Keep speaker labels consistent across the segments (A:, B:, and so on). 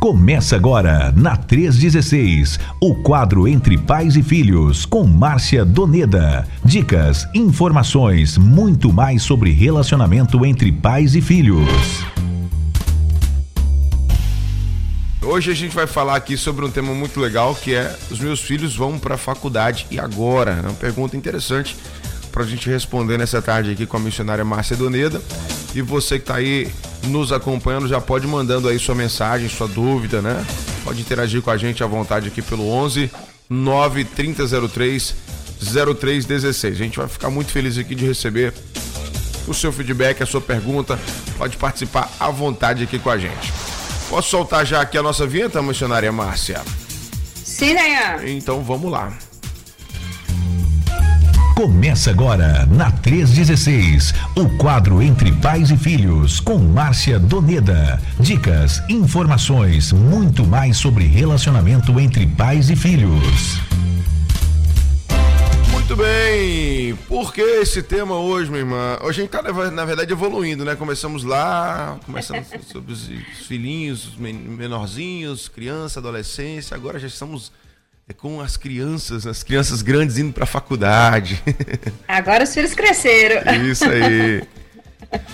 A: Começa agora, na 316, o quadro Entre Pais e Filhos, com Márcia Doneda. Dicas, informações, muito mais sobre relacionamento entre pais e filhos.
B: Hoje a gente vai falar aqui sobre um tema muito legal que é os meus filhos vão para a faculdade e agora? É uma pergunta interessante para a gente responder nessa tarde aqui com a missionária Márcia Doneda. E você que está aí nos acompanhando já pode mandando aí sua mensagem, sua dúvida, né? Pode interagir com a gente à vontade aqui pelo 11 93003 0316. A gente vai ficar muito feliz aqui de receber o seu feedback, a sua pergunta. Pode participar à vontade aqui com a gente. Posso soltar já aqui a nossa vinheta, missionária Márcia?
C: Sim, Nayan.
B: Então vamos lá.
A: Começa agora, na 316, o quadro Entre Pais e Filhos, com Márcia Doneda. Dicas, informações, muito mais sobre relacionamento entre pais e filhos.
B: Muito bem, por que esse tema hoje, minha irmã? Hoje a gente tá, na verdade, evoluindo, né? Começamos lá, começando sobre os filhinhos, menorzinhos, criança, adolescência, agora já estamos é com as crianças, as crianças grandes indo para a faculdade.
C: Agora os filhos cresceram.
B: Isso aí.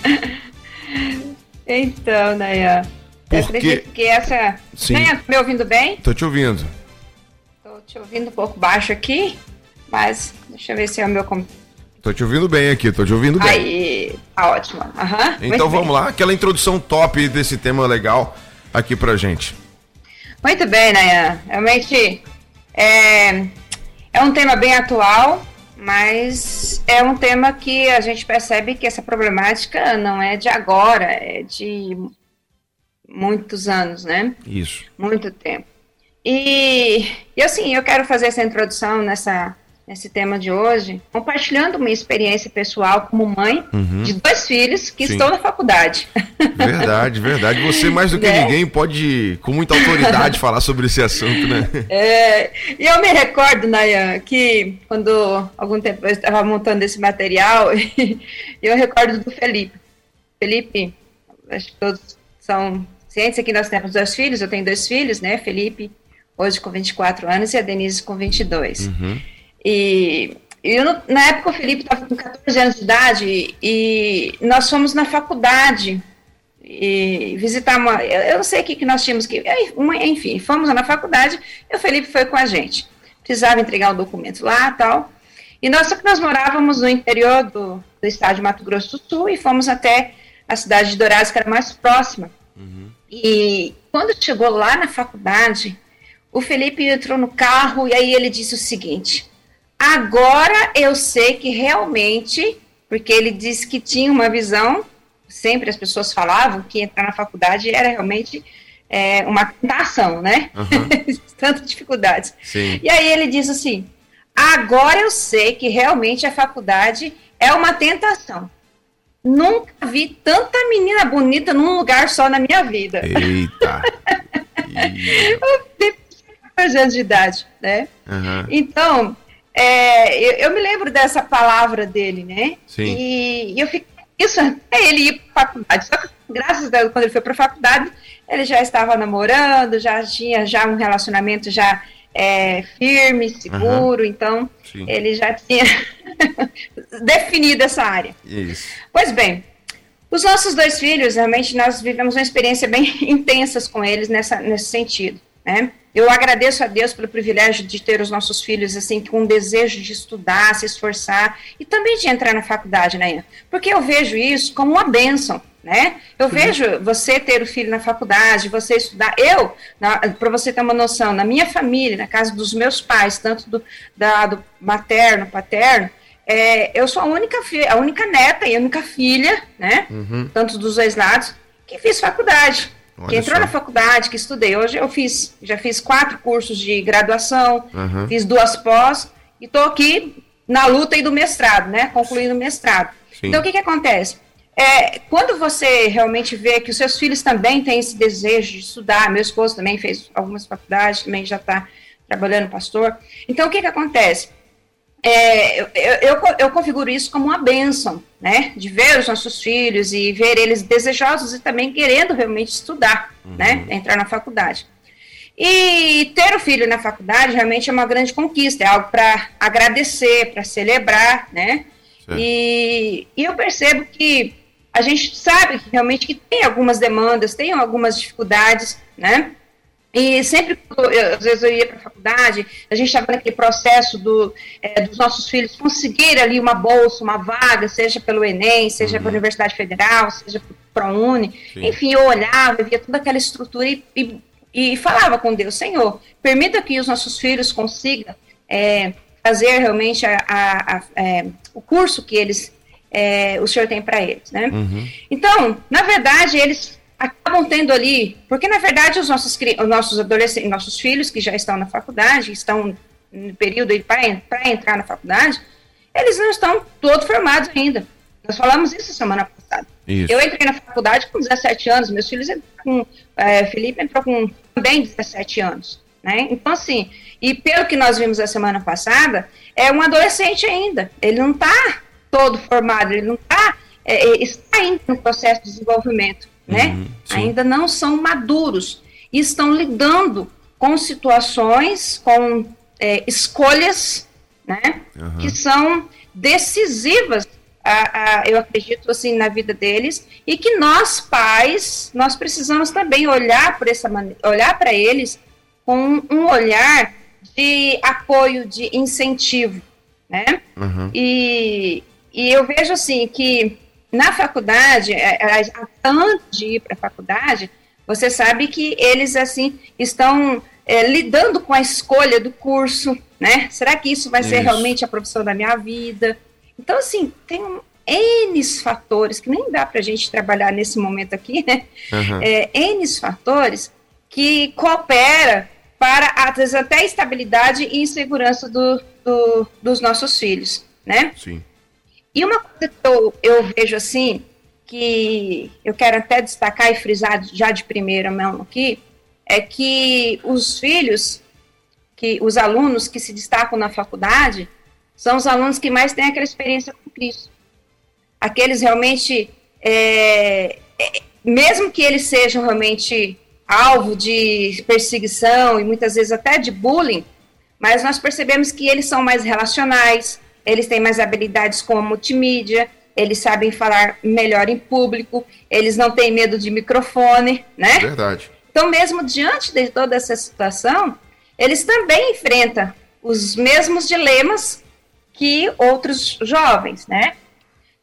C: então, Nayan. Porque... Eu acredito que essa.
B: Sim.
C: Nayan, tá me ouvindo bem?
B: Tô te ouvindo.
C: Tô te ouvindo um pouco baixo aqui, mas deixa eu ver se é o meu
B: Tô te ouvindo bem aqui, tô te ouvindo bem.
C: Aí, tá ótimo. Uhum,
B: então vamos bem. lá, aquela introdução top desse tema legal aqui pra gente.
C: Muito bem, Nayan. Realmente é, é um tema bem atual, mas é um tema que a gente percebe que essa problemática não é de agora, é de muitos anos, né?
B: Isso.
C: Muito tempo. E, e assim, eu quero fazer essa introdução nessa nesse tema de hoje, compartilhando uma experiência pessoal como mãe uhum. de dois filhos que Sim. estão na faculdade.
B: Verdade, verdade. Você mais do que né? ninguém pode, com muita autoridade, falar sobre esse assunto, né?
C: É, e eu me recordo, Nayan, que quando algum tempo eu estava montando esse material, eu recordo do Felipe. Felipe, acho que todos são cientes aqui nós temos dois filhos, eu tenho dois filhos, né? Felipe, hoje com 24 anos, e a Denise com 22. Uhum. E eu, na época o Felipe estava com 14 anos de idade e nós fomos na faculdade e visitar uma. Eu não sei o que, que nós tínhamos que. Enfim, fomos na faculdade e o Felipe foi com a gente. Precisava entregar o um documento lá tal. E nós, só que nós morávamos no interior do, do estado de Mato Grosso do Sul e fomos até a cidade de Dourados, que era mais próxima. Uhum. E quando chegou lá na faculdade, o Felipe entrou no carro e aí ele disse o seguinte: Agora eu sei que realmente, porque ele disse que tinha uma visão, sempre as pessoas falavam que entrar na faculdade era realmente é, uma tentação, né? Uhum. Tantas dificuldades.
B: Sim.
C: E aí ele diz assim: agora eu sei que realmente a faculdade é uma tentação. Nunca vi tanta menina bonita num lugar só na minha vida.
B: Eita!
C: eu tenho 14 anos de idade, né? Uhum. Então, é, eu, eu, me lembro dessa palavra dele, né?
B: Sim.
C: E, e eu fiquei isso até ele ir para faculdade. Só que, graças a Deus, quando ele foi para a faculdade, ele já estava namorando, já tinha já um relacionamento já é, firme, seguro, uhum. então Sim. ele já tinha definido essa área.
B: Isso.
C: Pois bem, os nossos dois filhos, realmente, nós vivemos uma experiência bem intensas com eles nessa, nesse sentido, né? Eu agradeço a Deus pelo privilégio de ter os nossos filhos assim com um desejo de estudar, se esforçar e também de entrar na faculdade, né? Porque eu vejo isso como uma bênção, né? Eu vejo você ter o filho na faculdade, você estudar. Eu, para você ter uma noção, na minha família, na casa dos meus pais, tanto do, da, do materno, paterno, é, eu sou a única filha, a única neta e a única filha, né? Uhum. Tanto dos dois lados, que fiz faculdade. Olha que entrou só. na faculdade, que estudei. Hoje eu fiz, já fiz quatro cursos de graduação, uhum. fiz duas pós e estou aqui na luta e do mestrado, né? Concluindo o mestrado. Sim. Então o que, que acontece? É, quando você realmente vê que os seus filhos também têm esse desejo de estudar, meu esposo também fez algumas faculdades, também já está trabalhando pastor. Então o que, que acontece? É, eu, eu, eu configuro isso como uma benção né, de ver os nossos filhos e ver eles desejosos e também querendo realmente estudar, uhum. né, entrar na faculdade. E ter o filho na faculdade realmente é uma grande conquista, é algo para agradecer, para celebrar, né? E, e eu percebo que a gente sabe que realmente que tem algumas demandas, tem algumas dificuldades, né? E sempre, eu, às vezes eu ia para a faculdade, a gente estava naquele processo do, é, dos nossos filhos conseguir ali uma bolsa, uma vaga, seja pelo Enem, seja uhum. pela Universidade Federal, seja para a Uni. Enfim, eu olhava, eu via toda aquela estrutura e, e, e, falava com Deus, Senhor, permita que os nossos filhos consigam é, fazer realmente a, a, a, é, o curso que eles, é, o Senhor tem para eles, né? Uhum. Então, na verdade, eles acabam tendo ali, porque na verdade os nossos, os nossos adolescentes, nossos filhos que já estão na faculdade, estão no período para entrar na faculdade, eles não estão todos formados ainda. Nós falamos isso semana passada. Isso. Eu entrei na faculdade com 17 anos, meus filhos com é, Felipe entrou com também 17 anos. Né? Então, assim, e pelo que nós vimos a semana passada, é um adolescente ainda. Ele não está todo formado, ele não está, é, é, está ainda no processo de desenvolvimento né? Uhum, Ainda não são maduros e estão lidando com situações, com é, escolhas, né? Uhum. Que são decisivas, a, a, eu acredito assim na vida deles e que nós pais nós precisamos também olhar por essa maneira, olhar para eles com um olhar de apoio, de incentivo, né? Uhum. E, e eu vejo assim que na faculdade, é, é, antes de ir para a faculdade, você sabe que eles assim estão é, lidando com a escolha do curso, né? Será que isso vai isso. ser realmente a profissão da minha vida? Então, assim, tem um, N fatores que nem dá para a gente trabalhar nesse momento aqui, né? Uhum. É, N fatores que coopera para, às vezes, até a estabilidade e segurança do, do, dos nossos filhos, né? Sim. E uma coisa que eu, eu vejo assim, que eu quero até destacar e frisar já de primeira mão aqui, é que os filhos, que os alunos que se destacam na faculdade, são os alunos que mais têm aquela experiência com Cristo. Aqueles realmente, é, é, mesmo que eles sejam realmente alvo de perseguição e muitas vezes até de bullying, mas nós percebemos que eles são mais relacionais, eles têm mais habilidades com a multimídia, eles sabem falar melhor em público, eles não têm medo de microfone, né?
B: Verdade.
C: Então, mesmo diante de toda essa situação, eles também enfrentam os mesmos dilemas que outros jovens, né?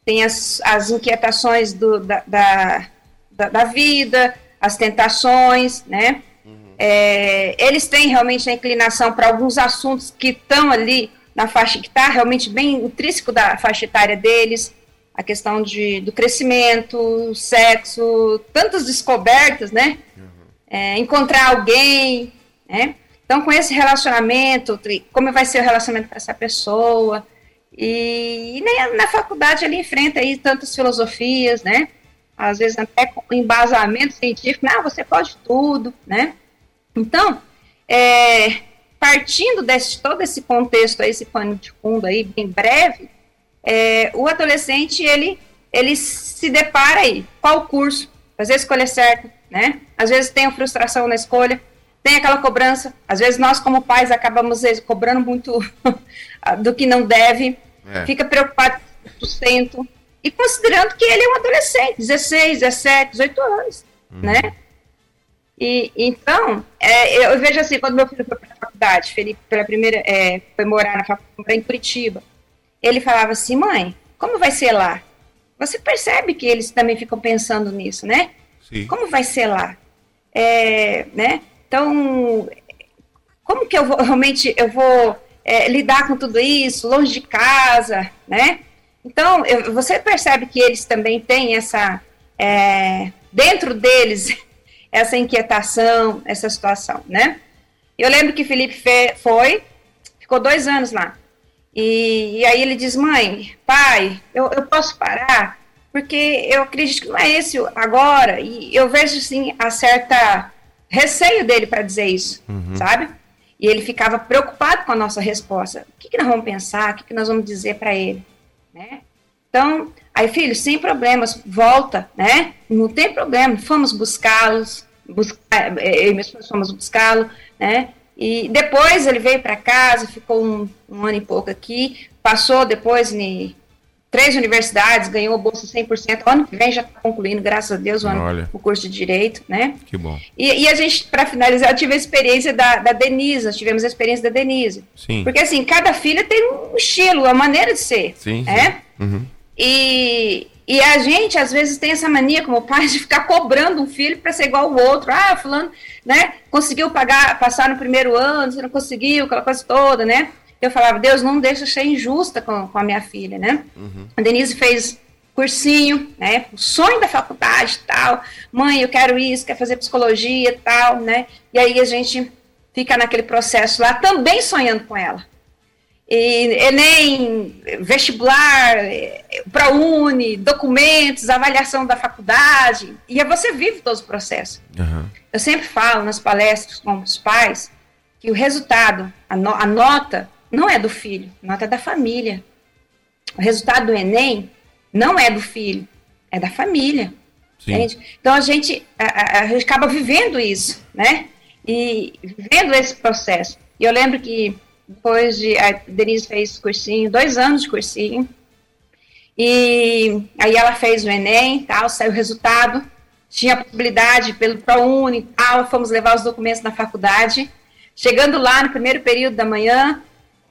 C: Tem as, as inquietações do, da, da, da, vida, as tentações, né? Uhum. É, eles têm realmente a inclinação para alguns assuntos que estão ali na faixa que está realmente bem intrínseco da faixa etária deles, a questão de, do crescimento, sexo, tantas descobertas, né? Uhum. É, encontrar alguém, né? Então, com esse relacionamento, como vai ser o relacionamento com essa pessoa, e, e nem na faculdade ele enfrenta aí tantas filosofias, né? Às vezes até com embasamento científico, não, você pode tudo, né? Então, é, partindo desse todo esse contexto, esse pano de fundo aí, bem breve, é, o adolescente, ele, ele se depara aí, qual curso, às vezes escolha certa, né? Às vezes tem a frustração na escolha, tem aquela cobrança, às vezes nós como pais acabamos cobrando muito do que não deve, é. fica preocupado com o sustento, e considerando que ele é um adolescente, 16, 17, 18 anos, uhum. né? E, então, é, eu vejo assim, quando meu filho foi para a faculdade, Felipe, pela primeira, é, foi morar na faculdade em Curitiba, ele falava assim, mãe, como vai ser lá? Você percebe que eles também ficam pensando nisso, né? Sim. Como vai ser lá? É, né? Então, como que eu vou, realmente, eu vou é, lidar com tudo isso, longe de casa, né? Então, eu, você percebe que eles também têm essa, é, dentro deles, essa inquietação, essa situação, né? Eu lembro que Felipe foi, ficou dois anos lá. E, e aí ele diz, mãe, pai, eu, eu posso parar? Porque eu acredito que não é esse agora. E eu vejo, assim, a certa receio dele para dizer isso, uhum. sabe? E ele ficava preocupado com a nossa resposta. O que, que nós vamos pensar? O que, que nós vamos dizer para ele? Né? Então, Aí, filho, sem problemas, volta, né? Não tem problema. Fomos buscá-los, buscar, eu e meus pais fomos buscá-lo, né? E depois ele veio para casa, ficou um, um, ano e pouco aqui, passou depois em três universidades, ganhou bolsa 100%. O ano que vem já está concluindo, graças a Deus, o, ano, o curso de Direito, né?
B: Que bom.
C: E, e a gente, para finalizar, eu tive a experiência da, da Denise, nós tivemos a experiência da Denise.
B: Sim.
C: Porque, assim, cada filha tem um estilo, uma maneira de ser.
B: Sim? Sim. Uhum.
C: E, e a gente, às vezes, tem essa mania como pai de ficar cobrando um filho para ser igual ao outro. Ah, fulano, né, conseguiu pagar, passar no primeiro ano, você não conseguiu, aquela coisa toda, né? Eu falava, Deus, não deixa ser injusta com, com a minha filha, né? Uhum. A Denise fez cursinho, né? O sonho da faculdade tal. Mãe, eu quero isso, quero fazer psicologia tal, né? E aí a gente fica naquele processo lá, também sonhando com ela e Enem, vestibular, ProUni, documentos, avaliação da faculdade, e você vive todo o processo. Uhum. Eu sempre falo nas palestras com os pais que o resultado, a, no, a, nota, não é do filho, a nota é da família. O resultado do Enem não é do filho, é da família. Entende? Então a gente, a, a gente acaba vivendo isso, né? E vivendo esse processo. E eu lembro que depois de. A Denise fez cursinho, dois anos de cursinho. E aí ela fez o Enem tal, saiu o resultado. Tinha possibilidade pelo ProUni tal, fomos levar os documentos na faculdade. Chegando lá no primeiro período da manhã,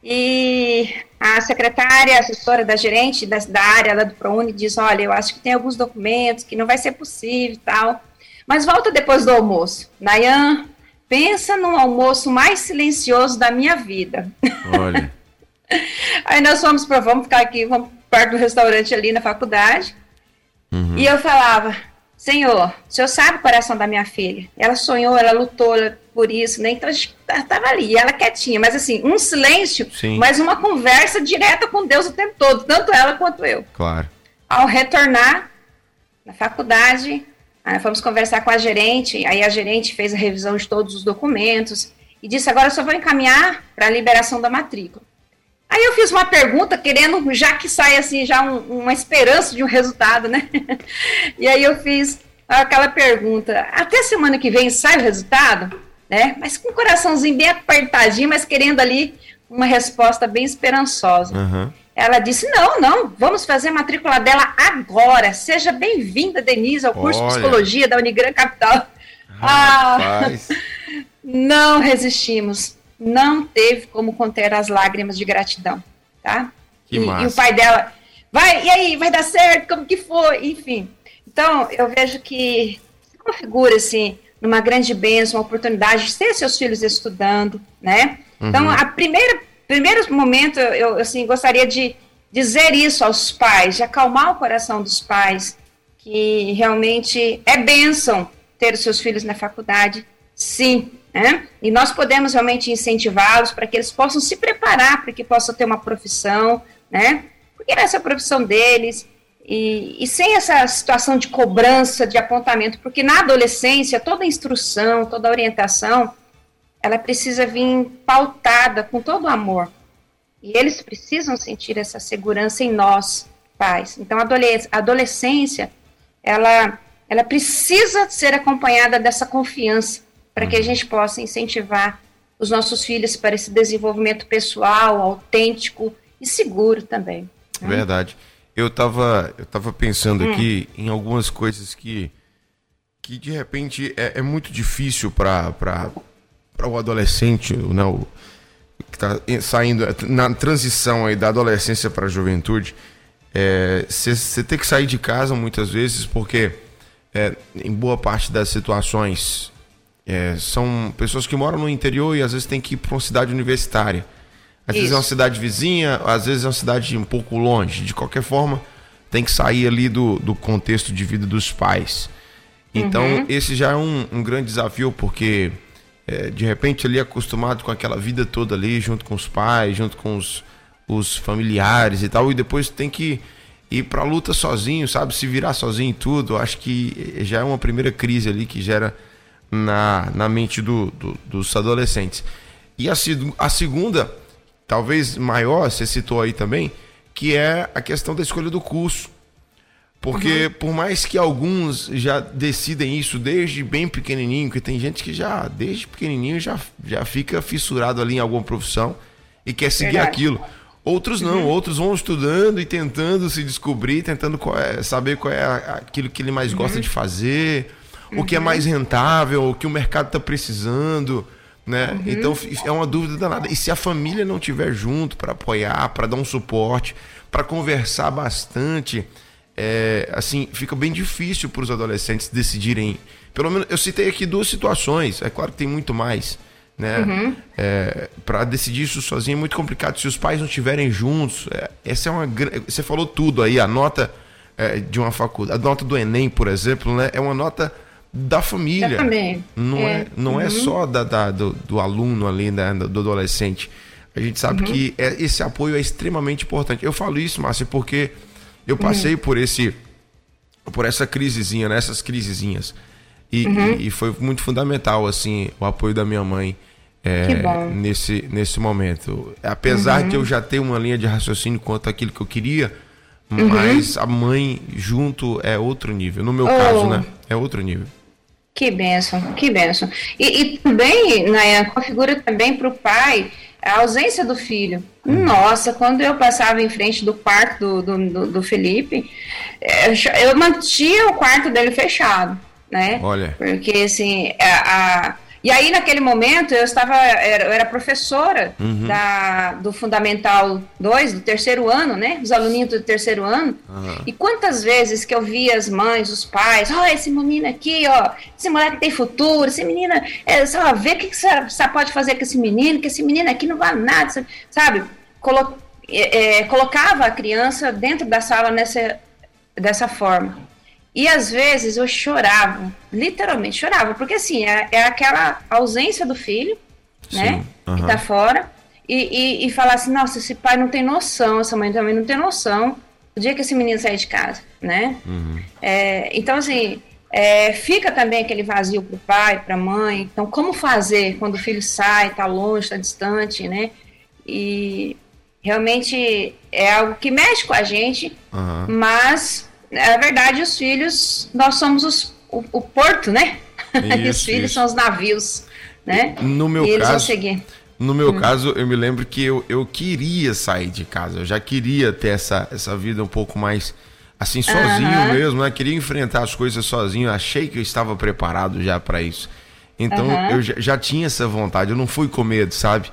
C: e a secretária, a assessora da gerente da, da área lá do ProUni diz: Olha, eu acho que tem alguns documentos que não vai ser possível tal, mas volta depois do almoço. Nayan, Pensa no almoço mais silencioso da minha vida.
B: Olha.
C: Aí nós fomos para, vamos ficar aqui, vamos perto do restaurante ali na faculdade. Uhum. E eu falava, Senhor, o Senhor sabe o coração da minha filha. Ela sonhou, ela lutou por isso, né? Então a gente estava ali, ela quietinha, mas assim, um silêncio, Sim. mas uma conversa direta com Deus o tempo todo, tanto ela quanto eu.
B: Claro.
C: Ao retornar na faculdade, Aí fomos conversar com a gerente, aí a gerente fez a revisão de todos os documentos e disse: agora eu só vou encaminhar para a liberação da matrícula. Aí eu fiz uma pergunta, querendo já que sai assim, já um, uma esperança de um resultado, né? e aí eu fiz aquela pergunta: até semana que vem sai o resultado? Né? Mas com o coraçãozinho bem apertadinho, mas querendo ali uma resposta bem esperançosa. Uhum. Ela disse: Não, não, vamos fazer a matrícula dela agora. Seja bem-vinda, Denise, ao curso Olha. de psicologia da Unigran Capital. Ah, não resistimos. Não teve como conter as lágrimas de gratidão, tá?
B: Que e,
C: e o pai dela, vai, e aí, vai dar certo? Como que foi? Enfim. Então, eu vejo que se configura assim numa grande bênção, uma oportunidade de ter seus filhos estudando, né? Então, uhum. a primeira primeiro momento, eu assim, gostaria de dizer isso aos pais, de acalmar o coração dos pais, que realmente é bênção ter os seus filhos na faculdade, sim, né? E nós podemos realmente incentivá-los para que eles possam se preparar para que possam ter uma profissão, né? Porque essa é a profissão deles, e, e, sem essa situação de cobrança, de apontamento, porque na adolescência, toda instrução, toda orientação, ela precisa vir pautada com todo o amor. E eles precisam sentir essa segurança em nós, pais. Então, a adolescência, ela, ela precisa ser acompanhada dessa confiança, para que a uhum. gente possa incentivar os nossos filhos para esse desenvolvimento pessoal, autêntico e seguro também.
B: Né? Verdade. Eu estava eu tava pensando hum. aqui em algumas coisas que, que de repente é, é muito difícil para para o adolescente, né, o, que está saindo na transição aí da adolescência para a juventude, você é, tem que sair de casa muitas vezes porque é, em boa parte das situações é, são pessoas que moram no interior e às vezes tem que ir para uma cidade universitária. Às Isso. vezes é uma cidade vizinha, às vezes é uma cidade um pouco longe. De qualquer forma, tem que sair ali do, do contexto de vida dos pais. Então, uhum. esse já é um, um grande desafio, porque é, de repente ali acostumado com aquela vida toda ali, junto com os pais, junto com os, os familiares e tal, e depois tem que ir pra luta sozinho, sabe? Se virar sozinho em tudo. Acho que já é uma primeira crise ali que gera na, na mente do, do, dos adolescentes. E a, a segunda, talvez maior, você citou aí também, que é a questão da escolha do curso. Porque uhum. por mais que alguns já decidem isso desde bem pequenininho, que tem gente que já desde pequenininho já, já fica fissurado ali em alguma profissão e quer seguir Verdade. aquilo. Outros não, uhum. outros vão estudando e tentando se descobrir, tentando qual é, saber qual é aquilo que ele mais uhum. gosta de fazer, o que é uhum. mais rentável, o que o mercado está precisando, né? Uhum. Então é uma dúvida danada. E se a família não tiver junto para apoiar, para dar um suporte, para conversar bastante, é, assim fica bem difícil para os adolescentes decidirem. Pelo menos eu citei aqui duas situações. É claro que tem muito mais né? Uhum. É, para decidir isso sozinho é muito complicado. Se os pais não estiverem juntos, é, essa é uma você falou tudo aí. A nota é, de uma faculdade, a nota do Enem, por exemplo, né, é uma nota da família. Não é, é não é uhum. é só da, da do, do, aluno ali, né, do adolescente. A gente sabe uhum. que esse apoio é extremamente importante. Eu falo isso, Márcia, porque eu passei uhum. por esse por essa crisezinha, nessas né, crisezinhas. E, uhum. e, foi muito fundamental, assim, o apoio da minha mãe é, nesse, nesse momento. Apesar uhum. de eu já ter uma linha de raciocínio quanto aquilo que eu queria, uhum. mas a mãe junto é outro nível. No meu oh. caso, né? É outro nível.
C: Que benção, que benção. E, e também, Nayan, configura também para o pai a ausência do filho. Nossa, quando eu passava em frente do quarto do, do, do Felipe, é, eu mantinha o quarto dele fechado né?
B: Olha.
C: Porque assim, a, a e aí, naquele momento, eu estava, eu era professora uhum. da, do Fundamental 2, do terceiro ano, né? Os aluninhos do terceiro ano. Uhum. E quantas vezes que eu via as mães, os pais, ó, oh, esse menino aqui, ó, esse moleque tem futuro, esse menino, é, só vê o que, que você, você, pode fazer com esse menino, que esse menino aqui não vale nada, sabe? Colo, é, é, colocava a criança dentro da sala nessa, dessa forma. E às vezes eu chorava, literalmente chorava, porque assim, é, é aquela ausência do filho, Sim, né? Que tá fora, e, e, e falar assim, nossa, esse pai não tem noção, essa mãe também não tem noção do dia que esse menino sair de casa, né? Uhum. É, então, assim, é, fica também aquele vazio pro pai, pra mãe. Então, como fazer quando o filho sai, tá longe, tá distante, né? E realmente é algo que mexe com a gente, uhum. mas na verdade, os filhos, nós somos os, o, o porto, né? Isso, e os filhos isso. são os navios, né?
B: No meu e caso, No meu hum. caso, eu me lembro que eu, eu queria sair de casa, eu já queria ter essa, essa vida um pouco mais assim, sozinho mesmo, né? Queria enfrentar as coisas sozinho, achei que eu estava preparado já para isso. Então eu já, já, tinha essa vontade, eu não fui com medo, sabe?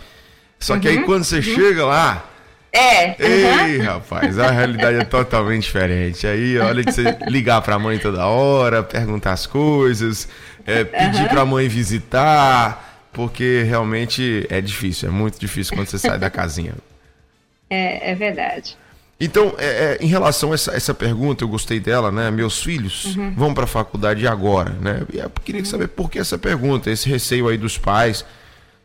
B: Só que aí uhum. quando você uhum. chega lá,
C: é.
B: Ei, uhum. rapaz, a realidade é totalmente diferente. Aí, olha de você ligar pra mãe toda hora, perguntar as coisas, é, pedir uhum. pra mãe visitar, porque realmente é difícil, é muito difícil quando você sai da casinha.
C: É, é verdade.
B: Então, é, é, em relação a essa, essa, pergunta, eu gostei dela, né? Meus filhos uhum. vão para a faculdade agora, né? E eu queria saber por que essa pergunta, esse receio aí dos pais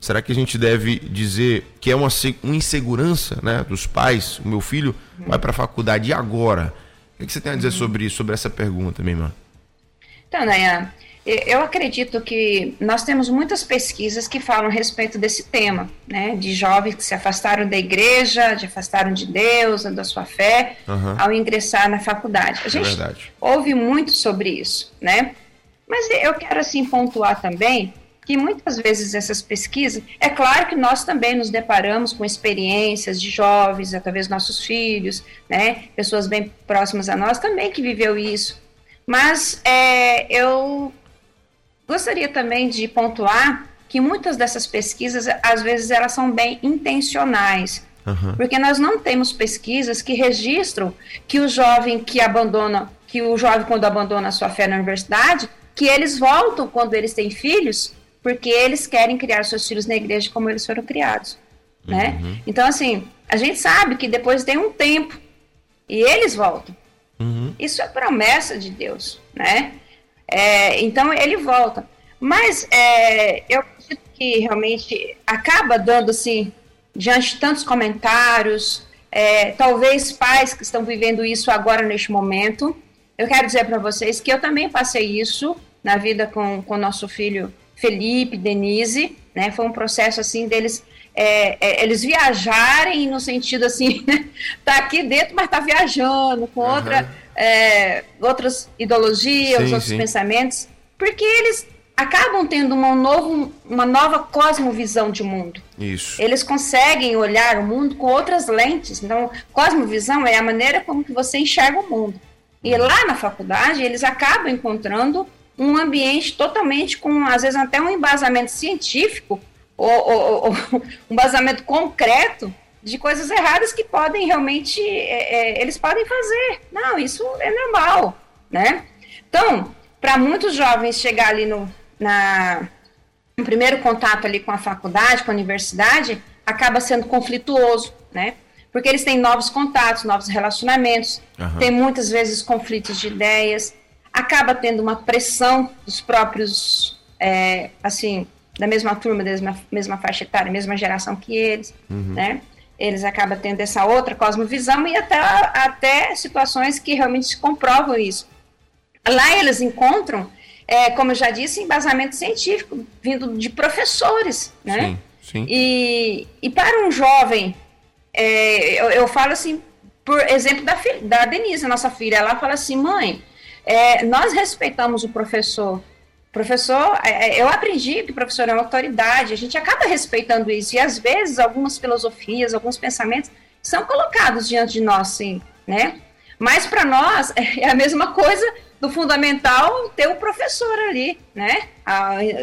B: Será que a gente deve dizer que é uma, insegurança né, dos pais? O meu filho vai para a faculdade e agora? O que você tem a dizer sobre isso, sobre essa pergunta, minha irmã?
C: Então, Nayan, eu acredito que nós temos muitas pesquisas que falam a respeito desse tema, né, de jovens que se afastaram da igreja, se afastaram de Deus, da sua fé, uhum. ao ingressar na faculdade. A é gente é ouve muito sobre isso, né? Mas eu quero assim pontuar também que muitas vezes essas pesquisas, é claro que nós também nos deparamos com experiências de jovens, através dos nossos filhos, né, pessoas bem próximas a nós também que viveu isso, mas é, eu gostaria também de pontuar que muitas dessas pesquisas, às vezes, elas são bem intencionais, uhum. porque nós não temos pesquisas que registram que o jovem que abandona, que o jovem quando abandona a sua fé na universidade, que eles voltam quando eles têm filhos porque eles querem criar seus filhos na igreja como eles foram criados, né? Uhum. Então, assim, a gente sabe que depois tem um tempo e eles voltam. Uhum. Isso é promessa de Deus, né? É, então, ele volta. Mas é, eu acredito que realmente acaba dando, assim, diante de tantos comentários, é, talvez pais que estão vivendo isso agora neste momento. Eu quero dizer para vocês que eu também passei isso na vida com o nosso filho Felipe, Denise, né? Foi um processo assim deles é, é, eles viajarem no sentido assim, né? tá aqui dentro, mas tá viajando com outra, é, outras ideologias,
B: Sim,
C: outros
B: sim.
C: pensamentos, porque eles acabam tendo uma, novo, uma nova cosmovisão de mundo.
B: Isso.
C: Eles conseguem olhar o mundo com outras lentes. Então, cosmovisão é a maneira como que você enxerga o mundo. E lá na faculdade, eles acabam encontrando um ambiente totalmente com, às vezes, até um embasamento científico ou, ou- ou- um embasamento concreto de coisas erradas que podem realmente, é, é, eles podem fazer. Não, isso é normal, né? Então, para muitos jovens chegar ali no, na, no primeiro contato ali com a faculdade, com a universidade, acaba sendo conflituoso, né? Porque eles têm novos contatos, novos relacionamentos,
B: Aham.
C: tem muitas vezes conflitos de ideias, acaba tendo uma pressão dos próprios, é, assim, da mesma turma, da mesma, mesma faixa etária, mesma geração que eles, né? Eles acabam tendo essa outra cosmovisão e até, até situações que realmente se comprovam isso. Lá eles encontram, é, como eu já disse, embasamento científico vindo de professores, né?
B: Sim, sim.
C: E, e para um jovem, é, eu, eu falo assim, por exemplo da, da Denise, nossa filha, ela fala assim, mãe, é, nós respeitamos o professor. Professor, é, é, eu aprendi que o professor é uma autoridade, a gente acaba respeitando isso, e às vezes algumas filosofias, alguns pensamentos são colocados diante de nós, sim, né? Mas para nós é a mesma coisa do fundamental ter o professor ali, né?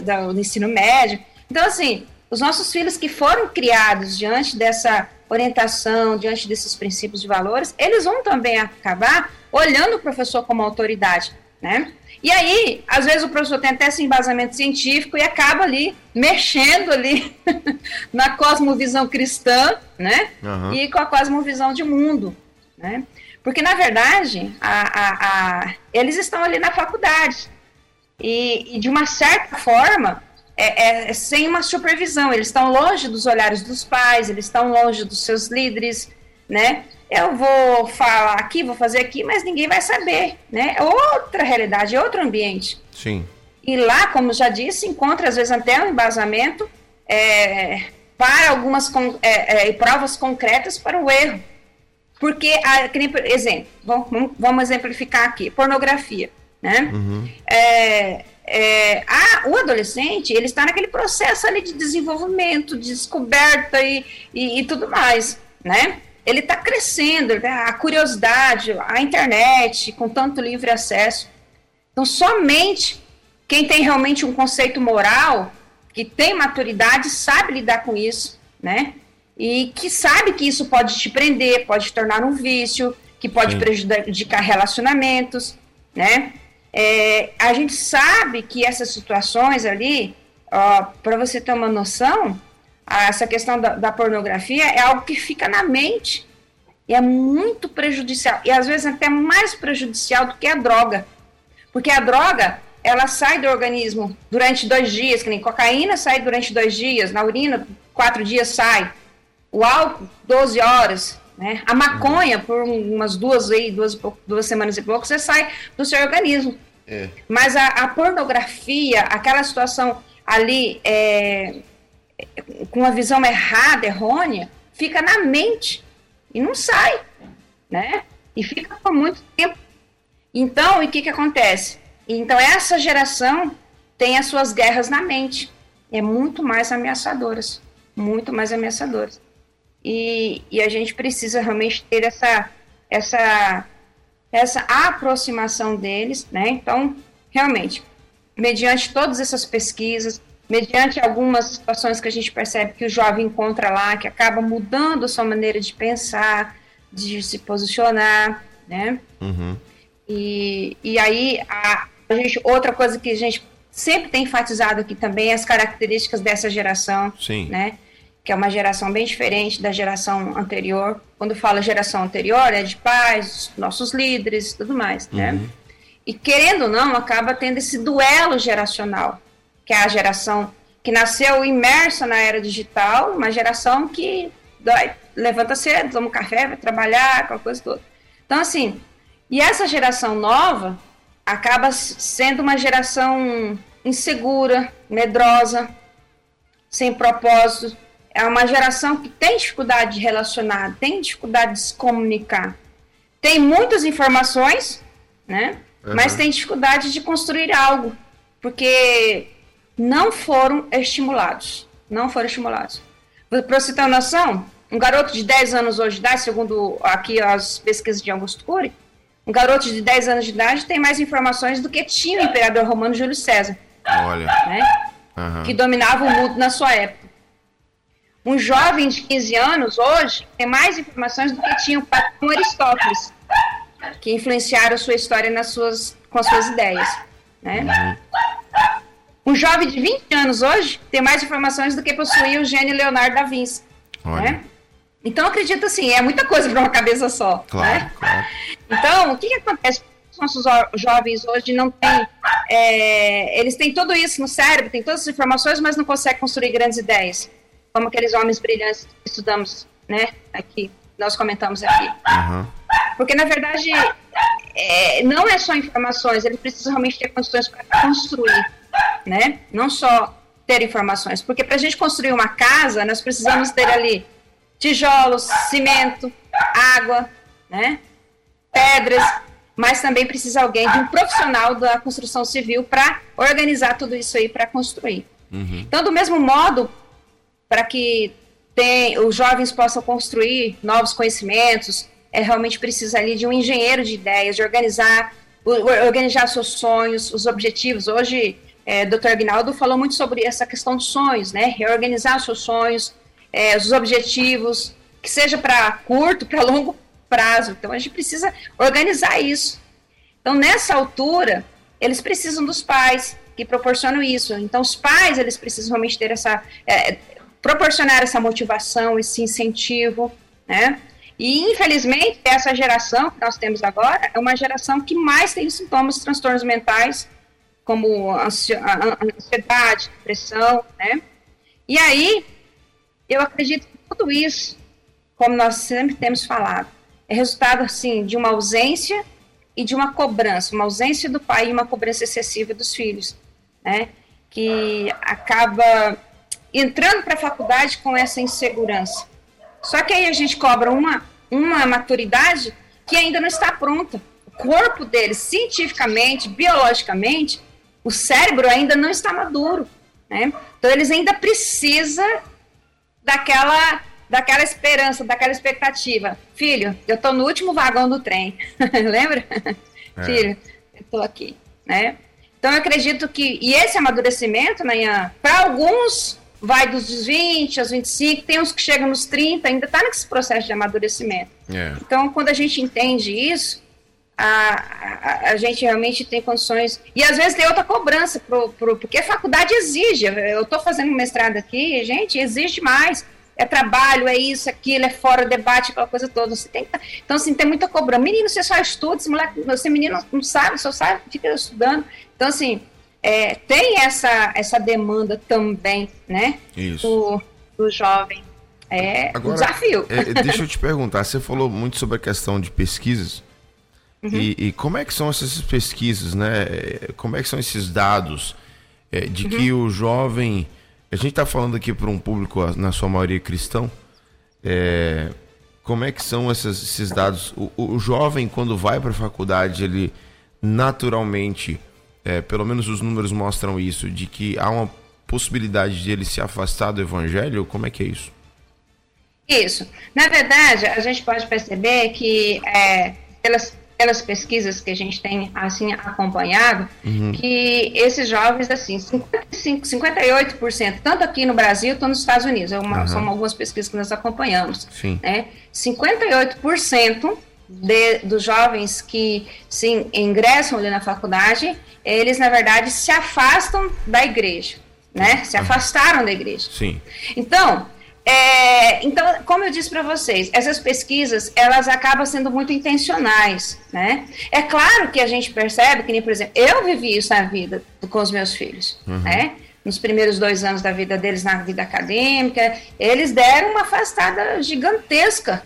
C: Do ensino médio. Então, assim, os nossos filhos que foram criados diante dessa orientação, diante desses princípios e valores, eles vão também acabar olhando o professor como autoridade, né? E aí, às vezes o professor tem até esse embasamento científico e acaba ali mexendo ali na cosmovisão cristã, né?
B: Aham.
C: E com a cosmovisão de mundo, né? Porque, na verdade, a, a, a- eles estão ali na faculdade. E, e, de uma certa forma, é, é sem uma supervisão. Eles estão longe dos olhares dos pais, eles estão longe dos seus líderes, né? Eu vou falar aqui, vou fazer aqui, mas ninguém vai saber, né? É outra realidade, é outro ambiente.
B: Sim.
C: E lá, como já disse, encontra às vezes até um embasamento é, para algumas é, é, provas concretas para o erro. Porque, a, que nem, exemplo, vamos, vamos exemplificar aqui, pornografia, né? É, é, a- o adolescente, ele está naquele processo ali de desenvolvimento, de descoberta e, e, e tudo mais, né? Ele está crescendo, né? a curiosidade, a internet, com tanto livre acesso. Então, somente quem tem realmente um conceito moral, que tem maturidade, sabe lidar com isso, né? E que sabe que isso pode te prender, pode te tornar um vício, que pode
B: Sim.
C: prejudicar relacionamentos, né? É, a gente sabe que essas situações ali, para você ter uma noção, essa questão da, da pornografia é algo que fica na mente e é muito prejudicial, e às vezes até mais prejudicial do que a droga. Porque a droga, ela sai do organismo durante dois dias, que nem cocaína sai durante dois dias, na urina, quatro dias sai. O álcool, 12 horas. Né? A maconha, por umas duas, aí, duas, duas semanas e pouco, você sai do seu organismo.
B: É.
C: Mas a, a pornografia, aquela situação ali é, com uma visão errada, errônea, fica na mente e não sai, né? E fica por muito tempo. Então, e o que, que acontece? Então, essa geração tem as suas guerras na mente. É muito mais ameaçadoras. Muito mais ameaçadoras. E, e a gente precisa realmente ter essa, essa, essa aproximação deles, né? Então, realmente, mediante todas essas pesquisas, mediante algumas situações que a gente percebe que o jovem encontra lá, que acaba mudando a sua maneira de pensar, de se posicionar, né?
B: Uhum.
C: E, e aí, a, a gente, outra coisa que a gente sempre tem enfatizado aqui também é as características dessa geração,
B: Sim.
C: né? Que é uma geração bem diferente da geração anterior. Quando fala geração anterior, é de pais, nossos líderes tudo mais, né? E querendo ou não, acaba tendo esse duelo geracional, que é a geração que nasceu imersa na era digital, uma geração que dói, levanta cedo, toma um café, vai trabalhar, aquela coisa toda. Então, assim, e essa geração nova acaba sendo uma geração insegura, medrosa, sem propósito. É uma geração que tem dificuldade de relacionar, tem dificuldade de se comunicar. Tem muitas informações, né? Uhum. Mas tem dificuldade de construir algo, porque não foram estimulados. Não foram estimulados. Para você ter uma noção, um garoto de 10 anos hoje de idade, segundo aqui as pesquisas de Augusto Cury, um garoto de 10 anos de idade tem mais informações do que tinha o imperador romano Júlio César.
B: Olha.
C: Né? Uhum. Que dominava o mundo na sua época. Um jovem de 15 anos hoje tem mais informações do que tinha o Aristóteles, que influenciaram sua história nas suas, com as suas ideias. Né? Uhum. Um jovem de 20 anos hoje tem mais informações do que possuía o gênio Leonardo da Vinci. Né? Então, acredito assim, é muita coisa para uma cabeça só.
B: Claro,
C: né?
B: claro.
C: Então, o que, que acontece? Os nossos jovens hoje não têm. É, eles têm tudo isso no cérebro, têm todas as informações, mas não conseguem construir grandes ideias. Como aqueles homens brilhantes que estudamos, né? Aqui, nós comentamos aqui.
B: Uhum.
C: Porque, na verdade, é, não é só informações, eles precisam realmente ter condições para construir, né? Não só ter informações. Porque para a gente construir uma casa, nós precisamos ter ali tijolos, cimento, água, né? pedras, mas também precisa alguém de um profissional da construção civil para organizar tudo isso aí para construir. Uhum. Então, do mesmo modo, para que tem, os jovens possam construir novos conhecimentos, é realmente precisa ali de um engenheiro de ideias, de organizar, organizar seus sonhos, os objetivos. Hoje, é, Dr. Agnaldo falou muito sobre essa questão dos sonhos, né? Reorganizar seus sonhos, é, os objetivos, que seja para curto, para longo prazo. Então a gente precisa organizar isso. Então nessa altura, eles precisam dos pais que proporcionam isso. Então os pais, eles precisam realmente ter essa é, proporcionar essa motivação, esse incentivo, né? E infelizmente essa geração que nós temos agora é uma geração que mais tem sintomas de transtornos mentais, como ansiedade, depressão, né? E aí eu acredito que tudo isso, como nós sempre temos falado, é resultado assim de uma ausência e de uma cobrança, uma ausência do pai e uma cobrança excessiva dos filhos, né? Que acaba entrando para a faculdade com essa insegurança. Só que aí a gente cobra uma uma maturidade que ainda não está pronta. O corpo deles, cientificamente, biologicamente, o cérebro ainda não está maduro, né? Então eles ainda precisam daquela daquela esperança, daquela expectativa. Filho, eu tô no último vagão do trem. Lembra? É. Filho, eu tô aqui, né? Então eu acredito que e esse amadurecimento, né, para alguns vai dos 20 aos 25, tem uns que chegam nos 30, ainda está nesse processo de amadurecimento.
B: É.
C: Então, quando a gente entende isso, a, a, a, gente realmente tem condições. E às vezes tem outra cobrança, pro, pro, porque a faculdade exige. Eu estou fazendo mestrado aqui, gente, exige mais. É trabalho, é isso, aquilo, é fora, debate, aquela coisa toda. Você tem que, então, assim, tem muita cobrança. Menino, você só estuda, esse moleque, você menino não sabe, só sabe, fica estudando. Então, assim, é, tem essa, essa demanda também, né?
B: Isso.
C: Do, do jovem. É Agora, um desafio.
B: É, deixa eu te perguntar, você falou muito sobre a questão de pesquisas. Uhum. E, e, como é que são essas pesquisas, né? Como é que são esses dados é, de uhum. que o jovem. A gente está falando aqui para um público, na sua maioria cristão. É, como é que são esses, esses dados? O, o jovem, quando vai para a faculdade, ele naturalmente é, pelo menos os números mostram isso, de que há uma possibilidade de ele se afastar do evangelho? Como é que é isso?
C: Isso. Na verdade, a gente pode perceber que é, pelas, pelas pesquisas que a gente tem assim acompanhado, uhum. que esses jovens, assim, 55, 58%, tanto aqui no Brasil quanto nos Estados Unidos, é uma, uhum. são algumas pesquisas que nós acompanhamos,
B: Sim.
C: né? 58% de, dos jovens que se ingressam ali na faculdade, eles na verdade se afastam da igreja, né? Se afastaram da igreja.
B: Sim.
C: Então, é, então, como eu disse para vocês, essas pesquisas elas acabam sendo muito intencionais, né? É claro que a gente percebe que, nem, por exemplo, eu vivi isso na vida com os meus filhos, uhum. né? Nos primeiros dois anos da vida deles na vida acadêmica, eles deram uma afastada gigantesca,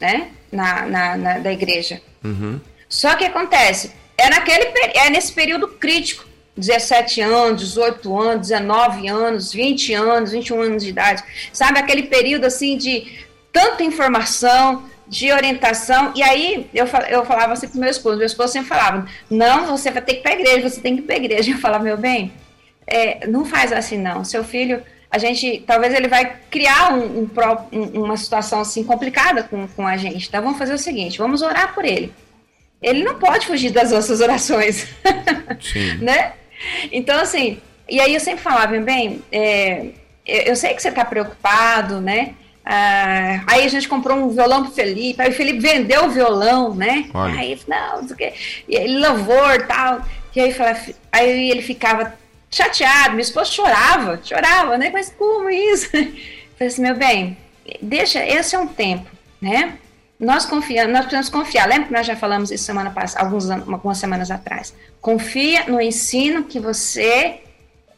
C: né? na, na, na da igreja.
B: Uhum.
C: Só que acontece, é, naquele, é nesse período crítico, 17 anos, 18 anos, 19 anos, 20 anos, 21 anos de idade, sabe? Aquele período assim de tanta informação, de orientação. E aí eu, eu falava assim pro meu esposo, meu esposo sempre falava, não, você vai ter que ir para igreja, você tem que ir para igreja. Eu falava, meu bem, é, não faz assim não, seu filho, a gente, talvez ele vai criar um, um, uma situação assim complicada com, com a gente. Então vamos fazer o seguinte, vamos orar por ele. Ele não pode fugir das nossas orações, né? Então assim, e aí eu sempre falava, bem, é, eu sei que você está preocupado, né? Ah, aí a gente comprou um violão pro Felipe, aí o Felipe vendeu o violão, né? Olha. Aí, não, não sei o quê. E ele louvor tal. E aí, aí ele ficava chateado, minha esposa chorava, chorava, né? Mas como isso? Falei assim, meu bem, deixa, esse é um tempo, né? Nós confiamos, nós precisamos confiar. Lembra que nós já falamos isso semana passada, alguns, algumas semanas atrás? Confia no ensino que você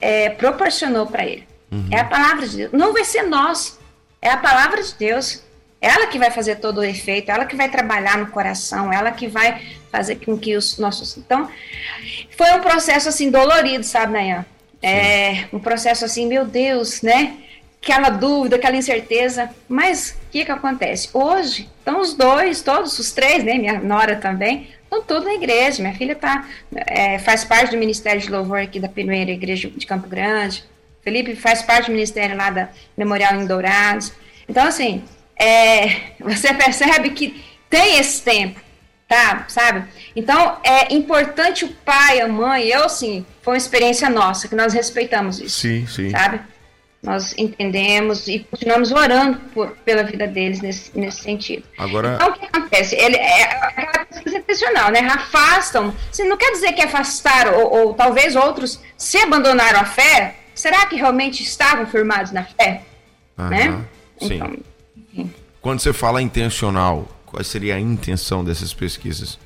C: é, proporcionou para ele. Uhum. É a palavra de Deus. Não vai ser nós. É a palavra de Deus. Ela que vai fazer todo o efeito, ela que vai trabalhar no coração, ela que vai fazer com que os nossos. Então, foi um processo assim dolorido, sabe, Nayan? É um processo assim, meu Deus, né? Aquela dúvida, aquela incerteza. Mas o que que acontece? Hoje, estão os dois, todos os três, né? Minha nora também, estão todos na igreja. Minha filha tá, é, faz parte do Ministério de Louvor aqui da primeira igreja de Campo Grande. Felipe faz parte do ministério lá da Memorial em Dourados. Então, assim, é, você percebe que tem esse tempo, tá? Sabe? Então, é importante o pai, a mãe, eu, sim, foi uma experiência nossa, que nós respeitamos isso.
B: Sim, sim.
C: Sabe? Nós entendemos e continuamos orando por, pela vida deles nesse, nesse sentido.
B: Agora...
C: Então, o que acontece? Ele, é aquela pesquisa intencional, né? Afastam. Assim, não quer dizer que afastaram, ou, ou talvez outros se abandonaram a fé, será que realmente estavam firmados na fé? Uhum, né?
B: Sim. Então, Quando você fala intencional, qual seria a intenção dessas pesquisas?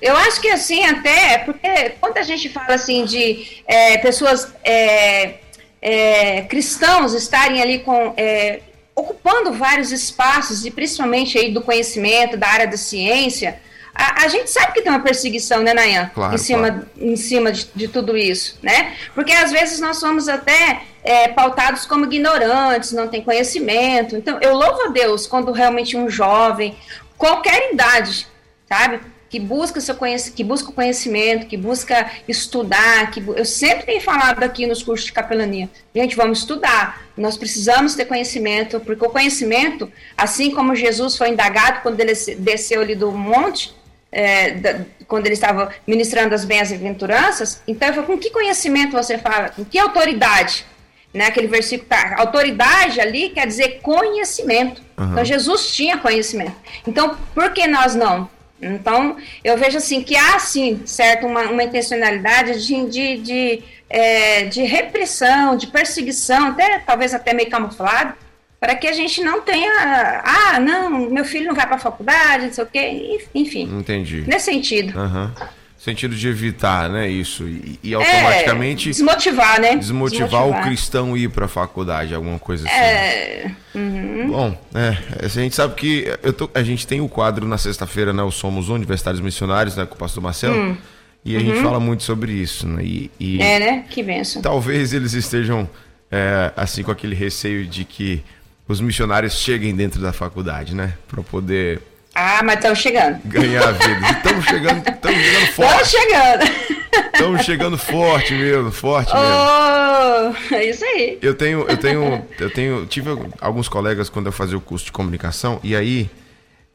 C: Eu acho que assim, até, porque quando a gente fala assim de é, pessoas é, é, cristãos estarem ali com é, ocupando vários espaços, e principalmente aí do conhecimento, da área da ciência, a, a, gente sabe que tem uma perseguição, né, Nayan? Claro, em cima, claro. em cima de, de, tudo isso, né? Porque às vezes nós somos até é, pautados como ignorantes, não tem conhecimento. Então, eu louvo a Deus quando realmente um jovem, qualquer idade, sabe? Que busca seu conhecimento, que busca o conhecimento, que busca estudar, que eu sempre tenho falado aqui nos cursos de capelania, gente, vamos estudar. Nós precisamos ter conhecimento, porque o conhecimento, assim como Jesus foi indagado quando ele desceu ali do monte, é, da, quando ele estava ministrando as bem-aventuranças, então eu falei, com que conhecimento você fala? Com que autoridade? Né, aquele versículo, tá, autoridade ali quer dizer conhecimento. Uhum. Então Jesus tinha conhecimento. Então, por que nós não? Então, eu vejo assim que há sim, certo, uma, uma intencionalidade de, de, de, é, de repressão, de perseguição, até talvez até meio camuflado, para que a gente não tenha, ah, não, meu filho não vai para a faculdade, não sei o quê, enfim.
B: Entendi.
C: Nesse sentido.
B: Uhum. Sentido de evitar, né, isso, e, e automaticamente...
C: É, desmotivar, né?
B: Desmotivar, desmotivar, o cristão ir para a faculdade, alguma coisa assim.
C: É... Uhum.
B: Bom, é, a gente sabe que eu tô, a gente tem o quadro na sexta-feira, né, o Somos Universitários Missionários, né, com o pastor Marcelo, hum. e a uhum. gente fala muito sobre isso, né, e,
C: e... É, né? Que benção.
B: Talvez eles estejam, é, assim, com aquele receio de que os missionários cheguem dentro da faculdade, né? Para poder.
C: Ah, mas estão chegando.
B: Ganhar a vida. Estamos chegando, estamos chegando forte.
C: Estamos chegando.
B: Estamos chegando forte mesmo, forte
C: mesmo. Oh, é isso aí.
B: Eu tenho, eu tenho, eu tenho, tive alguns colegas quando eu fazia o curso de comunicação e aí